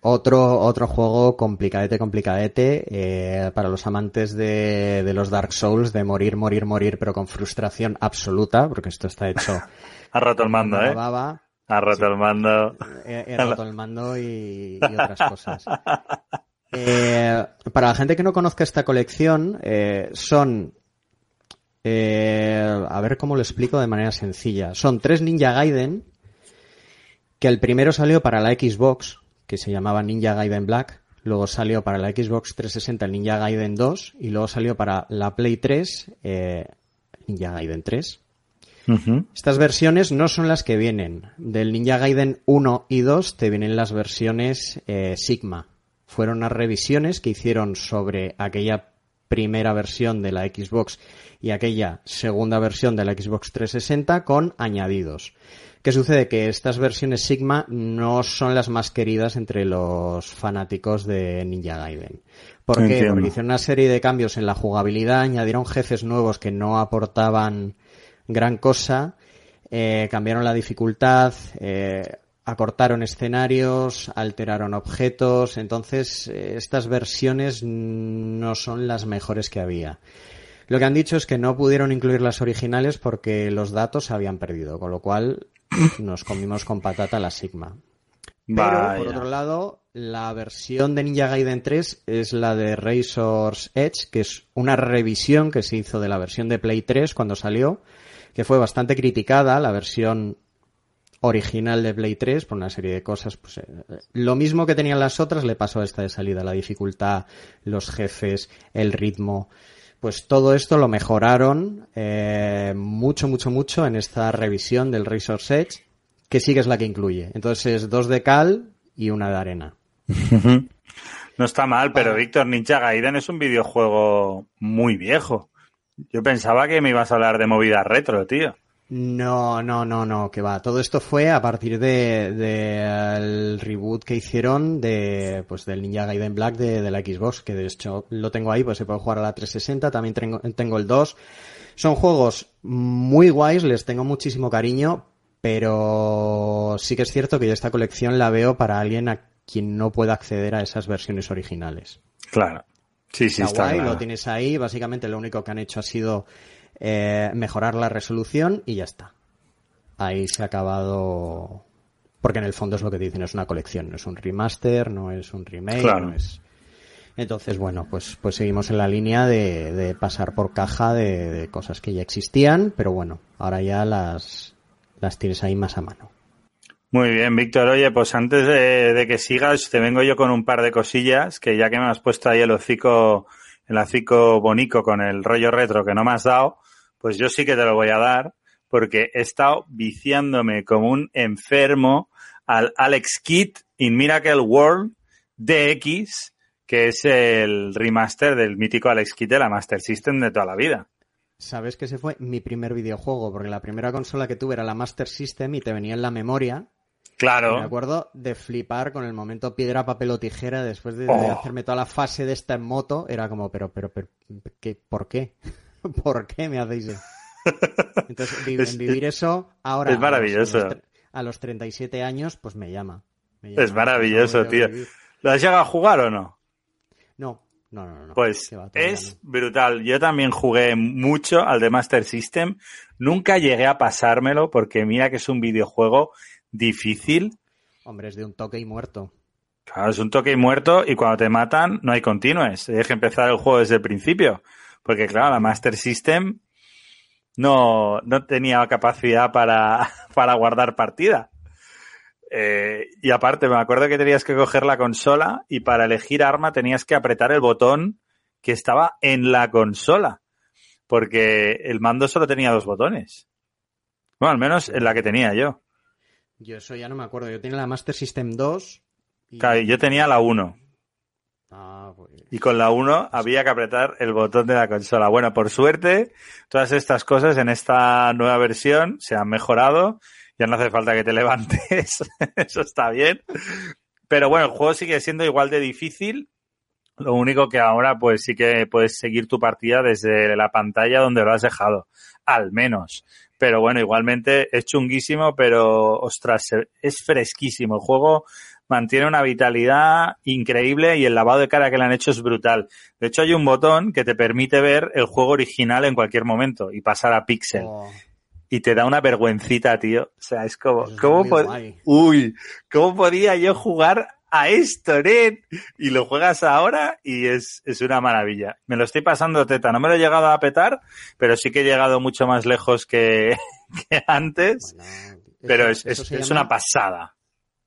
Otro, otro juego complicadete, complicadete, eh, para los amantes de, de los Dark Souls, de morir, morir, morir, pero con frustración absoluta, porque esto está hecho Ha roto el mando, ¿eh? baba. Ha roto el mando. he, he roto el mando y, y otras cosas. Eh, para la gente que no conozca esta colección, eh, son... eh, a ver cómo lo explico de manera sencilla. Son tres Ninja Gaiden, que el primero salió para la Xbox, que se llamaba Ninja Gaiden Black, luego salió para la Xbox 360 el Ninja Gaiden 2, y luego salió para la Play 3 eh, Ninja Gaiden 3. Ujú. Estas versiones no son las que vienen. Del Ninja Gaiden 1 y 2 te vienen las versiones eh, Sigma. Fueron unas revisiones que hicieron sobre aquella primera versión de la Xbox y aquella segunda versión de la Xbox 360 con añadidos. ¿Qué sucede? Que estas versiones Sigma no son las más queridas entre los fanáticos de Ninja Gaiden. ¿Por qué? Porque hicieron una serie de cambios en la jugabilidad, añadieron jefes nuevos que no aportaban gran cosa, eh, cambiaron la dificultad, eh, acortaron escenarios, alteraron objetos, entonces eh, estas versiones no son las mejores que había. Lo que han dicho es que no pudieron incluir las originales porque los datos se habían perdido, con lo cual nos comimos con patata la Sigma. Pero, Vaya. por otro lado, la versión de Ninja Gaiden 3 es la de Razor's Edge, que es una revisión que se hizo de la versión de Play 3 cuando salió, que fue bastante criticada, la versión original de Play 3 por una serie de cosas. Pues, eh, lo mismo que tenían las otras le pasó a esta de salida, la dificultad, los jefes, el ritmo. Pues todo esto lo mejoraron eh, mucho, mucho, mucho en esta revisión del Razor's Edge, que sí que es la que incluye. Entonces es dos de cal y una de arena. No está mal, pero Víctor, Ninja Gaiden es un videojuego muy viejo. Yo pensaba que me ibas a hablar de movidas retro, tío. No, no, no, no, que va. Todo esto fue a partir de, de el reboot que hicieron de pues del Ninja Gaiden Black de, de la Xbox, que de hecho lo tengo ahí, pues se puede jugar a la 360, también tengo, tengo el 2. Son juegos muy guays, les tengo muchísimo cariño, pero sí que es cierto que yo esta colección la veo para alguien a quien no pueda acceder a esas versiones originales. Claro. Sí, sí, Está está guay, claro. lo tienes ahí. Básicamente lo único que han hecho ha sido eh, mejorar la resolución y ya está. Ahí se ha acabado. Porque en el fondo es lo que dicen, es una colección, no es un remaster, no es un remake, Claro. no es. Entonces, bueno, pues, pues seguimos en la línea de, de pasar por caja de, de cosas que ya existían, pero bueno, ahora ya las, las tienes ahí más a mano. Muy bien, Víctor. Oye, pues antes de, de que sigas, te vengo yo con un par de cosillas que ya que me has puesto ahí el hocico, el hocico bonico con el rollo retro que no me has dado, pues yo sí que te lo voy a dar porque he estado viciándome como un enfermo al Alex Kidd in Miracle World DX, que es el remaster del mítico Alex Kidd de la Master System de toda la vida. Sabes que ese fue mi primer videojuego, porque la primera consola que tuve era la Master System y te venía en la memoria. Claro. Me acuerdo de flipar con el momento piedra, papel o tijera después de, de Oh. hacerme toda la fase de esta en moto. Era como, pero, pero, pero, ¿qué, ¿por qué? ¿Por qué me hacéis eso? Entonces, vi- Es- vivir eso ahora. es maravilloso. A los, a los tre- a los 37 años, pues me llama. Me llama. Es maravilloso, tío. vivir. ¿Lo has llegado a jugar o no? No, no, no, no. Pues va, es no. brutal. Yo también jugué mucho al de Master System. Nunca llegué a pasármelo porque mira que es un videojuego difícil. Hombre, es de un toque y muerto. Claro, es un toque y muerto y cuando te matan no hay continues. Tienes que empezar el juego desde el principio. Porque claro, la Master System no, no tenía capacidad para, para guardar partida. Eh, y aparte, me acuerdo que tenías que coger la consola y para elegir arma tenías que apretar el botón que estaba en la consola. Porque el mando solo tenía dos botones. Bueno, al menos en la que tenía yo. Yo eso ya no me acuerdo. Yo tenía la Master System 2. Y... Claro, y yo tenía la 1. Ah, pues... Y con la 1 había que apretar el botón de la consola. Bueno, por suerte, todas estas cosas en esta nueva versión se han mejorado. Ya no hace falta que te levantes. Eso está bien. Pero bueno, el juego sigue siendo igual de difícil. Lo único que ahora pues sí que puedes seguir tu partida desde la pantalla donde lo has dejado. Al menos. Pero bueno, igualmente es chunguísimo, pero ostras, es fresquísimo. El juego mantiene una vitalidad increíble y el lavado de cara que le han hecho es brutal. De hecho, hay un botón que te permite ver el juego original en cualquier momento y pasar a pixel. Oh, Y te da una vergüencita, tío. O sea, es como, Eso ¿cómo, po-. Uy, ¿cómo podía yo jugar a esto, Nen? Y lo juegas ahora y es, es una maravilla. Me lo estoy pasando teta. No me lo he llegado a petar, pero sí que he llegado mucho más lejos que, que antes. bueno, pero eso- es, eso es, se es llama- una pasada.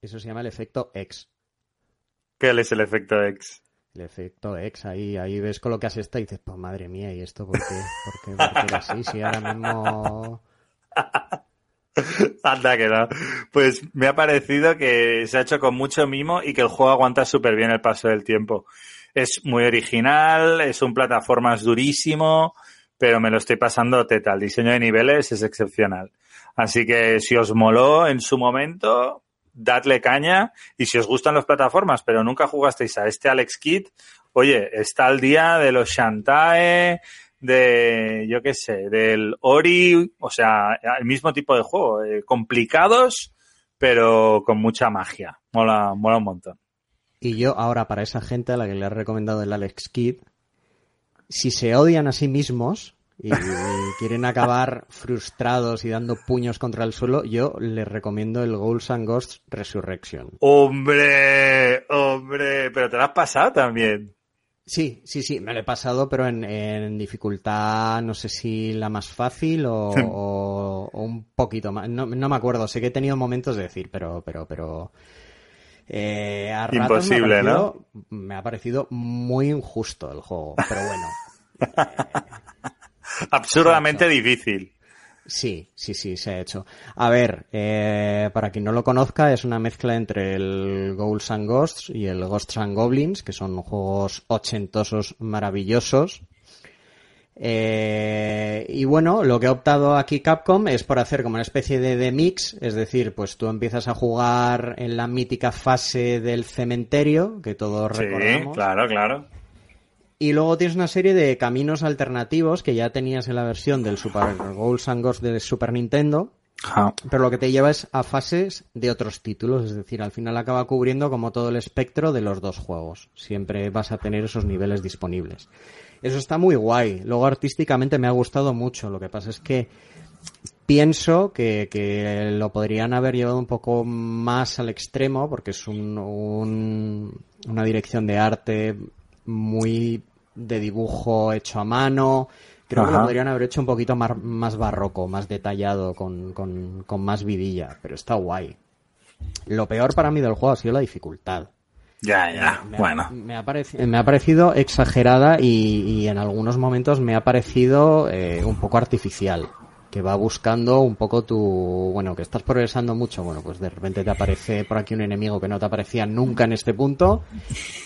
Eso se llama el efecto X. ¿Qué es el efecto X? El efecto X, ahí, ahí ves con lo que has estado y dices, pues madre mía, ¿y esto por qué? ¿Por qué, por qué era así? Si ahora mismo... Anda que no. Pues me ha parecido que se ha hecho con mucho mimo y que el juego aguanta súper bien el paso del tiempo. Es muy original, es un plataformas durísimo, pero me lo estoy pasando teta. El diseño de niveles es excepcional. Así que si os moló en su momento, dadle caña. Y si os gustan las plataformas, pero nunca jugasteis a este Alex Kidd, oye, está al día de los Shantae, de, yo qué sé, del Ori, o sea, el mismo tipo de juego, eh, complicados, pero con mucha magia. Mola, mola un montón. Y yo ahora para esa gente a la que le he recomendado el Alex Kidd, si se odian a sí mismos y, quieren acabar frustrados y dando puños contra el suelo, yo les recomiendo el Ghouls and Ghosts Resurrection. Hombre, hombre, pero te lo has pasado también. Sí, sí, sí, me lo he pasado, pero en, en dificultad, no sé si la más fácil o, o- o un poquito más. No, no me acuerdo, sé que he tenido momentos de decir, pero, pero, pero. eh, a ratos me Imposible, parecido- Me ha parecido muy injusto el juego, pero bueno. Absurdamente difícil. Sí, sí, sí, se ha hecho. A ver, eh, para quien no lo conozca, es una mezcla entre el Ghouls and Ghosts y el Ghosts and Goblins, que son juegos ochentosos maravillosos. Eh, y bueno, lo que ha optado aquí Capcom es por hacer como una especie de, de mix, es decir, pues tú empiezas a jugar en la mítica fase del cementerio, que todos Sí, recordamos. claro, claro. Y luego tienes una serie de caminos alternativos que ya tenías en la versión del Super Ghouls and Ghosts de Super Nintendo, Ajá. pero lo que te lleva es a fases de otros títulos, es decir, al final acaba cubriendo como todo el espectro de los dos juegos. Siempre vas a tener esos niveles disponibles. Eso está muy guay. Luego artísticamente me ha gustado mucho. Lo que pasa es que pienso que, que lo podrían haber llevado un poco más al extremo porque es un, un- una dirección de arte muy de dibujo hecho a mano. Creo que lo podrían haber hecho un poquito más, más barroco, más detallado, con, con, con más vidilla, pero está guay. Lo peor para mí del juego ha sido la dificultad. Ya, ya. Me ha- Bueno. Me ha, me ha parecido exagerada y, y en algunos momentos me ha parecido eh, un poco artificial. que va buscando un poco tu, bueno, que estás progresando mucho, bueno, pues de repente te aparece por aquí un enemigo que no te aparecía nunca en este punto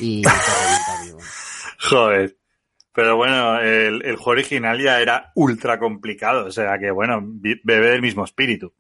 y te revienta vivo. Joder. Pero bueno, el, el juego original ya era ultra complicado, o sea que bueno, bebe del mismo espíritu.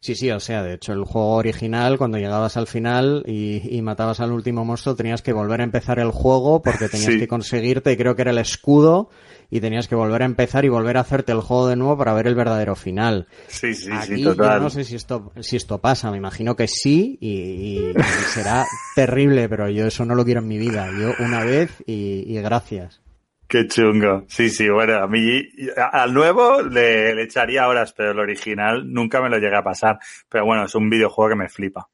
Sí, sí, o sea, de hecho el juego original, cuando llegabas al final y, y matabas al último monstruo, tenías que volver a empezar el juego porque tenías Sí. que conseguirte, creo que era el escudo, y tenías que volver a empezar y volver a hacerte el juego de nuevo para ver el verdadero final. Sí, sí, Aquí sí, yo total. no sé si esto, si esto pasa, me imagino que sí, y, y- y será terrible, pero yo eso no lo quiero en mi vida. Yo una vez y, y gracias. Qué chungo. Sí, sí, bueno, a mí, al nuevo le, le echaría horas, pero el original nunca me lo llegué a pasar. Pero bueno, es un videojuego que me flipa.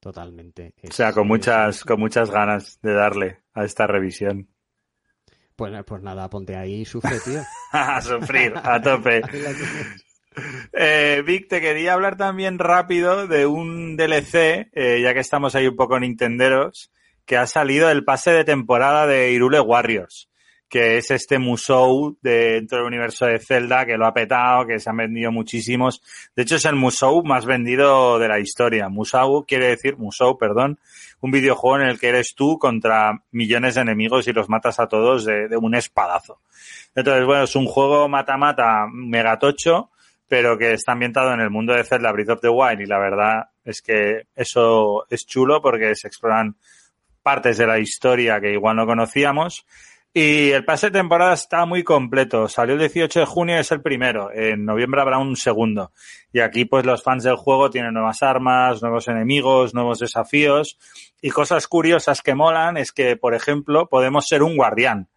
Totalmente. O sea, con muchas, con muchas ganas de darle a esta revisión. Pues, pues nada, ponte ahí y sufre, tío. a sufrir, a tope. Eh, Vic, te quería hablar también rápido de un DLC, eh, ya que estamos ahí un poco nintenderos, que ha salido el pase de temporada de Irule Warriors, que es este Musou de- dentro del universo de Zelda, que lo ha petado, que se han vendido muchísimos. De hecho, es el Musou más vendido de la historia. Musou quiere decir, Musou, perdón, un videojuego en el que eres tú contra millones de enemigos y los matas a todos de, de un espadazo. Entonces, bueno, es un juego mata-mata megatocho, pero que está ambientado en el mundo de Zelda Breath of the Wild y la verdad es que eso es chulo porque se exploran partes de la historia que igual no conocíamos. Y el pase de temporada está muy completo. Salió el 18 de junio es el primero. En noviembre habrá un segundo. Y aquí pues los fans del juego tienen nuevas armas, nuevos enemigos, nuevos desafíos. Y cosas curiosas que molan es que, por ejemplo, podemos ser un guardián.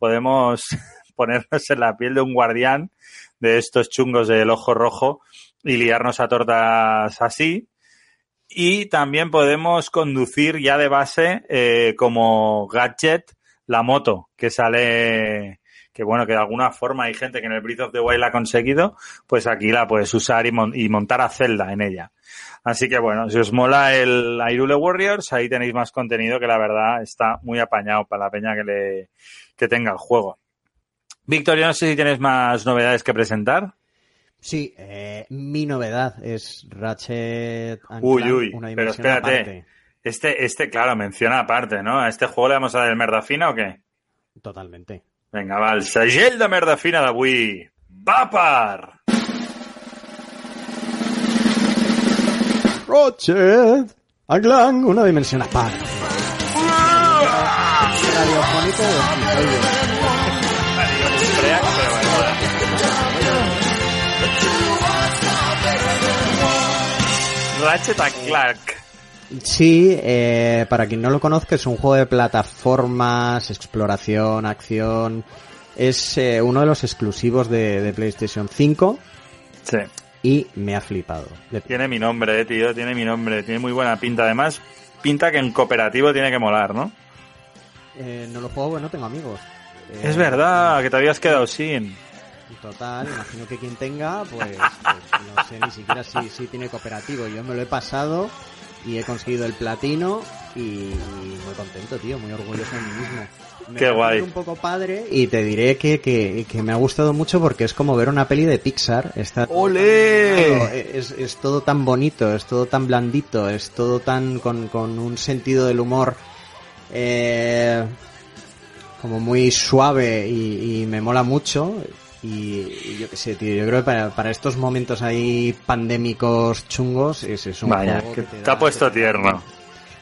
Podemos ponernos en la piel de un guardián de estos chungos del ojo rojo y liarnos a tortas así. Y también podemos conducir ya de base eh, como gadget la moto que sale, que bueno, que de alguna forma hay gente que en el Breath of the Wild la ha conseguido, pues aquí la puedes usar y, y montar a Zelda en ella. Así que bueno, si os mola el Hyrule Warriors, ahí tenéis más contenido que la verdad está muy apañado para la peña que le que tenga el juego. Víctor, yo no sé si tienes más novedades que presentar. Sí, eh, mi novedad es Ratchet and Uy, Clank, uy, una pero espérate. aparte. Este, este, claro, menciona aparte, ¿no? ¿A este juego le vamos a dar el merda fina o qué? Totalmente. Vinga, va, el segell de merda fina d'avui. Va per... Ratchet and Clank, una dimensión aparte. Radiofónico de Ratchet and Clank. Sí, eh, para quien no lo conozca, es un juego de plataformas, exploración, acción. Es eh, uno de los exclusivos de, de PlayStation 5 Sí. y me ha flipado. Tiene mi nombre, eh, tío, tiene mi nombre. Tiene muy buena pinta. Además, pinta que en cooperativo tiene que molar, ¿no? Eh, no lo juego, bueno, tengo amigos. Eh, Es verdad, que te habías quedado sin. Total, imagino que quien tenga, pues, pues, no sé ni siquiera si, si tiene cooperativo. Yo me lo he pasado y he conseguido el platino y, y muy contento, tío, muy orgulloso de mí mismo. Me Qué guay. un poco padre y te diré que, que, que me ha gustado mucho porque es como ver una peli de Pixar. Está animado, es, es todo tan bonito, es todo tan blandito, es todo tan con, con un sentido del humor eh, como muy suave y, y me mola mucho. Y, y yo qué sé, tío, yo creo que para, para estos momentos ahí pandémicos chungos es, es un Vaya, juego que te ha puesto te tierno.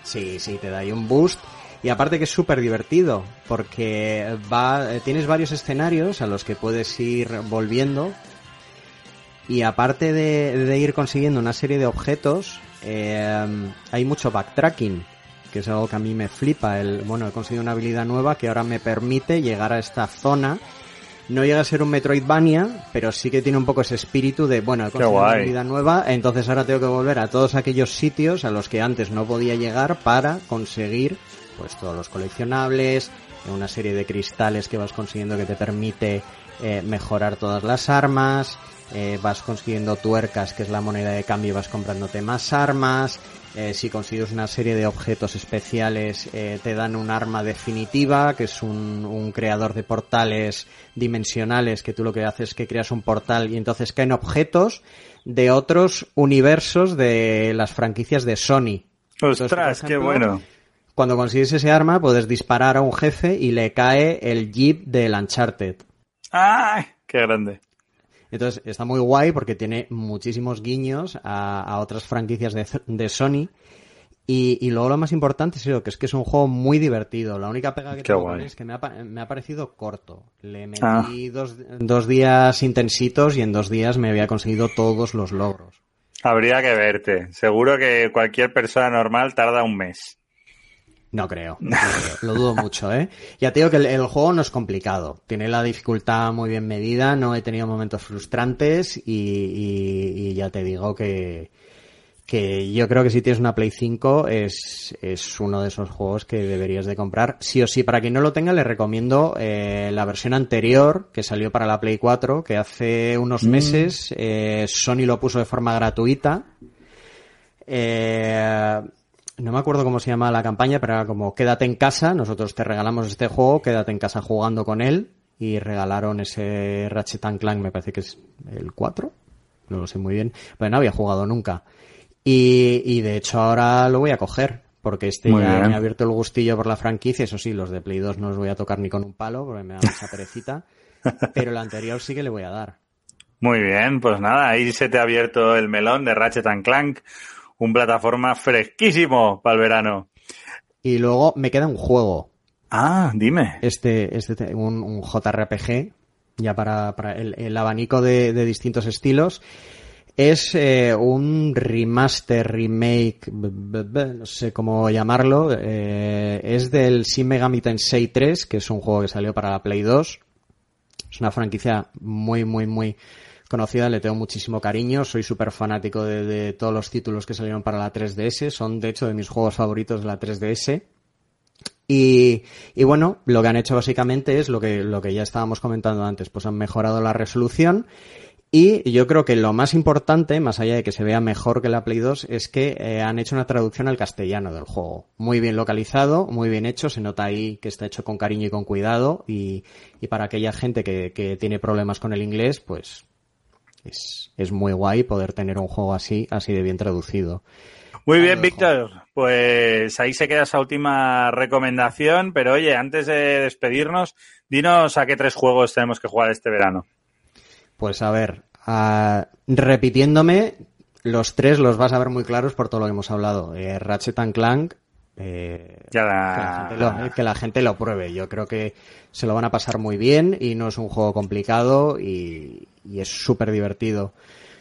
Sí, sí, te da ahí un boost. Y aparte que es súper divertido, porque va, eh, tienes varios escenarios a los que puedes ir volviendo. Y aparte de, de ir consiguiendo una serie de objetos, eh, hay mucho backtracking, que es algo que a mí me flipa. El, bueno, he conseguido una habilidad nueva que ahora me permite llegar a esta zona. No llega a ser un Metroidvania, pero sí que tiene un poco ese espíritu de, bueno, he conseguido una habilidad nueva, entonces ahora tengo que volver a todos aquellos sitios a los que antes no podía llegar para conseguir pues todos los coleccionables, una serie de cristales que vas consiguiendo que te permite eh, mejorar todas las armas eh, vas consiguiendo tuercas, que es la moneda de cambio, y vas comprándote más armas. Eh, si consigues una serie de objetos especiales, eh, te dan un arma definitiva, que es un, un creador de portales dimensionales, que tú lo que haces es que creas un portal y entonces caen objetos de otros universos de las franquicias de Sony. Entonces, Ostras, qué bueno. Cuando consigues ese arma, puedes disparar a un jefe y le cae el jeep del Uncharted. ¡Ay! ¡Qué grande! Entonces está muy guay porque tiene muchísimos guiños a, a otras franquicias de, de Sony. Y, y luego lo más importante es eso, que es que es un juego muy divertido. La única pega que Qué tengo guay. es que me ha, me ha parecido corto. Le metí Ah. dos, dos días intensitos y en dos días me había conseguido todos los logros. Habría que verte. Seguro que cualquier persona normal tarda un mes. No creo, no creo, lo dudo mucho, ¿eh? Ya te digo que el, el juego no es complicado, tiene la dificultad muy bien medida, no he tenido momentos frustrantes y, y- y ya te digo que, que yo creo que si tienes una Play 5 es, es uno de esos juegos que deberías de comprar. Sí o sí, para quien no lo tenga le recomiendo eh, la versión anterior que salió para la Play 4, que hace unos meses eh, Sony lo puso de forma gratuita. Eh, no me acuerdo cómo se llama la campaña, pero era como quédate en casa, nosotros te regalamos este juego, quédate en casa jugando con él y regalaron ese Ratchet and Clank, me parece que es el 4, no lo sé muy bien, pero no había jugado nunca. Y, y de hecho ahora lo voy a coger, porque este Muy ya bien. me ha abierto el gustillo por la franquicia, eso sí, los de Play 2 no los voy a tocar ni con un palo, porque me da mucha perecita, pero el anterior sí que le voy a dar. Muy bien, pues nada, ahí se te ha abierto el melón de Ratchet and Clank, un plataforma fresquísimo para el verano. Y luego me queda un juego, Ah, dime. este, este te- un, un JRPG, ya para, para el, el abanico de, de distintos estilos. Es eh, un remaster, remake, b- b- b- no sé cómo llamarlo. eh, es del Shin Megami Tensei 3, que es un juego que salió para la Play 2. Es una franquicia muy, muy, muy conocida, le tengo muchísimo cariño, soy súper fanático de, todos los títulos que salieron para la 3DS, son de hecho de mis juegos favoritos de la 3DS. Y, bueno, lo que han hecho básicamente es lo que, lo que ya estábamos comentando antes, pues han mejorado la resolución y yo creo que lo más importante, más allá de que se vea mejor que la Play 2, es que eh, han hecho una traducción al castellano del juego. Muy bien localizado, muy bien hecho, se nota ahí que está hecho con cariño y con cuidado y, y para aquella gente que, que tiene problemas con el inglés, pues es, es muy guay poder tener un juego así, así de bien traducido. Muy bien. Víctor. Pues ahí se queda esa última recomendación, pero oye, antes de despedirnos, dinos a qué tres juegos tenemos que jugar este verano. Pues a ver, ah, repitiéndome, los tres los vas a ver muy claros por todo lo que hemos hablado. Eh, Ratchet and Clank, eh, Ya que, la lo, que la gente lo pruebe. Yo creo que se lo van a pasar muy bien y no es un juego complicado y, y es súper divertido.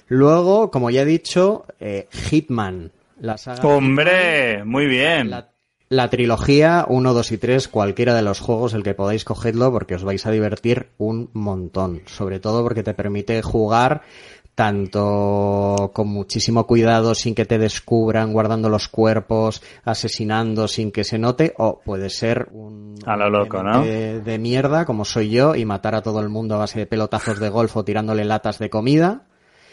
Luego, como ya he dicho, eh, Hitman. La saga Hombre, muy bien. la, la trilogía 1, 2 y 3, cualquiera de los juegos, el que podáis cogedlo porque os vais a divertir un montón. Sobre todo porque te permite jugar tanto con muchísimo cuidado, sin que te descubran, guardando los cuerpos, asesinando sin que se note, o puede ser un, A lo loco, ¿no? de, de mierda, como soy yo, y matar a todo el mundo a base de pelotazos de golf o tirándole latas de comida.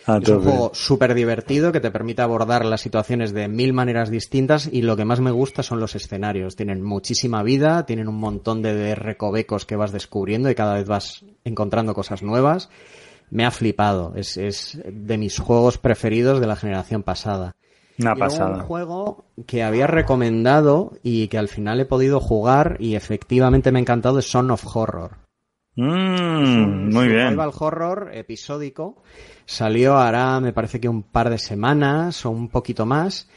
A Es un juego súper divertido que te permite abordar las situaciones de mil maneras distintas y lo que más me gusta son los escenarios. Tienen muchísima vida, tienen un montón de recovecos que vas descubriendo y cada vez vas encontrando cosas nuevas. Me ha flipado. Es, es de mis juegos preferidos de la generación pasada. Una Y luego pasada. Un juego que había recomendado y que al final he podido jugar y efectivamente me ha encantado es Son of Horror. Mm, muy bien. Survival horror episódico. Salió hará, me parece que un par de semanas o un poquito más.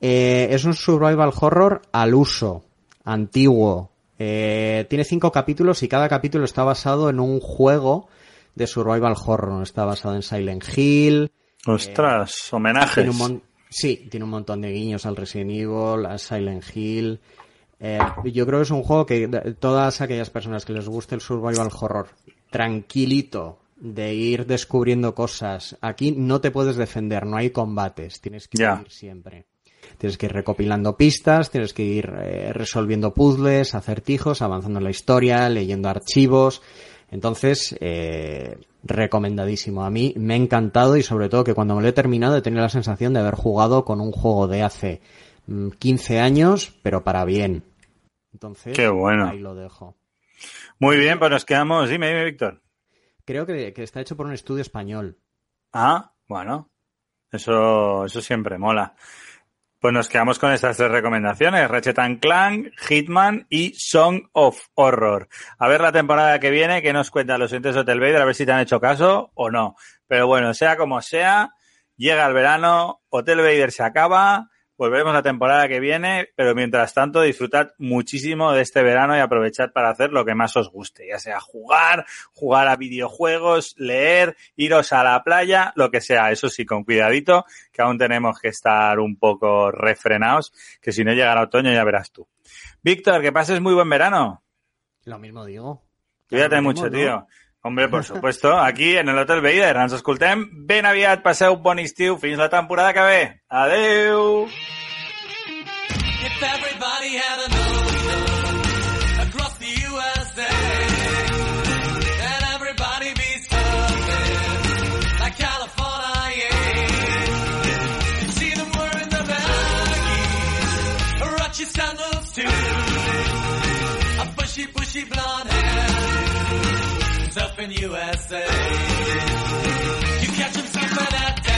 Eh, es un survival horror al uso, antiguo. Eh, tiene cinco capítulos y cada capítulo está basado en un juego de survival horror. Está basado en Silent Hill. Ostras, Tiene homenajes. un sí, tiene un montón de guiños al Resident Evil, a Silent Hill. Eh, yo creo que es un juego que todas aquellas personas que les guste el survival horror, tranquilito, de ir descubriendo cosas. Aquí no te puedes defender, no hay combates, tienes que ir siempre. Tienes que ir recopilando pistas, tienes que ir eh, resolviendo puzzles, acertijos, avanzando en la historia, leyendo archivos. Entonces, eh, recomendadísimo. A mí me ha encantado y sobre todo que cuando me lo he terminado he tenido la sensación de haber jugado con un juego de hace mm, 15 años, pero para bien. Entonces, Qué bueno. ahí lo dejo. Muy bien, pues nos quedamos. Dime, dime, Víctor. Creo que, que está hecho por un estudio español. Ah, bueno. Eso, eso siempre mola. Pues nos quedamos con estas tres recomendaciones. Ratchet and Clank, Hitman y Song of Horror. A ver la temporada que viene, que nos cuentan los entes de Hotel Vader, a ver si te han hecho caso o no. Pero bueno, sea como sea, llega el verano, Hotel Vader se acaba, volveremos la temporada que viene, pero mientras tanto disfrutad muchísimo de este verano y aprovechad para hacer lo que más os guste, ya sea jugar, jugar a videojuegos, leer, iros a la playa, lo que sea. Eso sí, con cuidadito, que aún tenemos que estar un poco refrenados, que si no llegará otoño ya verás tú. Víctor, que pases muy buen verano. Lo mismo digo. Cuídate mucho, tío. Hombre, por supuesto, aquí en el Hotel Vader ens escoltem ben aviat, passeu bon estiu fins la temporada que ve. Adeu! If everybody had a nose across the USA, and everybody be like California. The blonde hair, himself in USA. You catch himself by that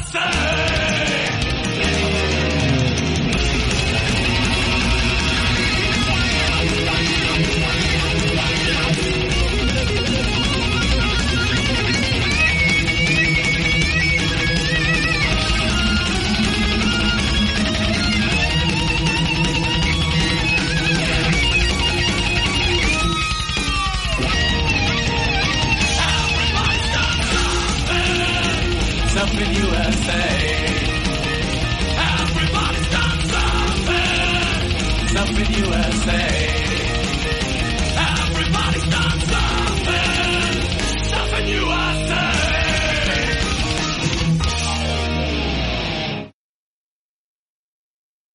USA. Everybody's. Something USA.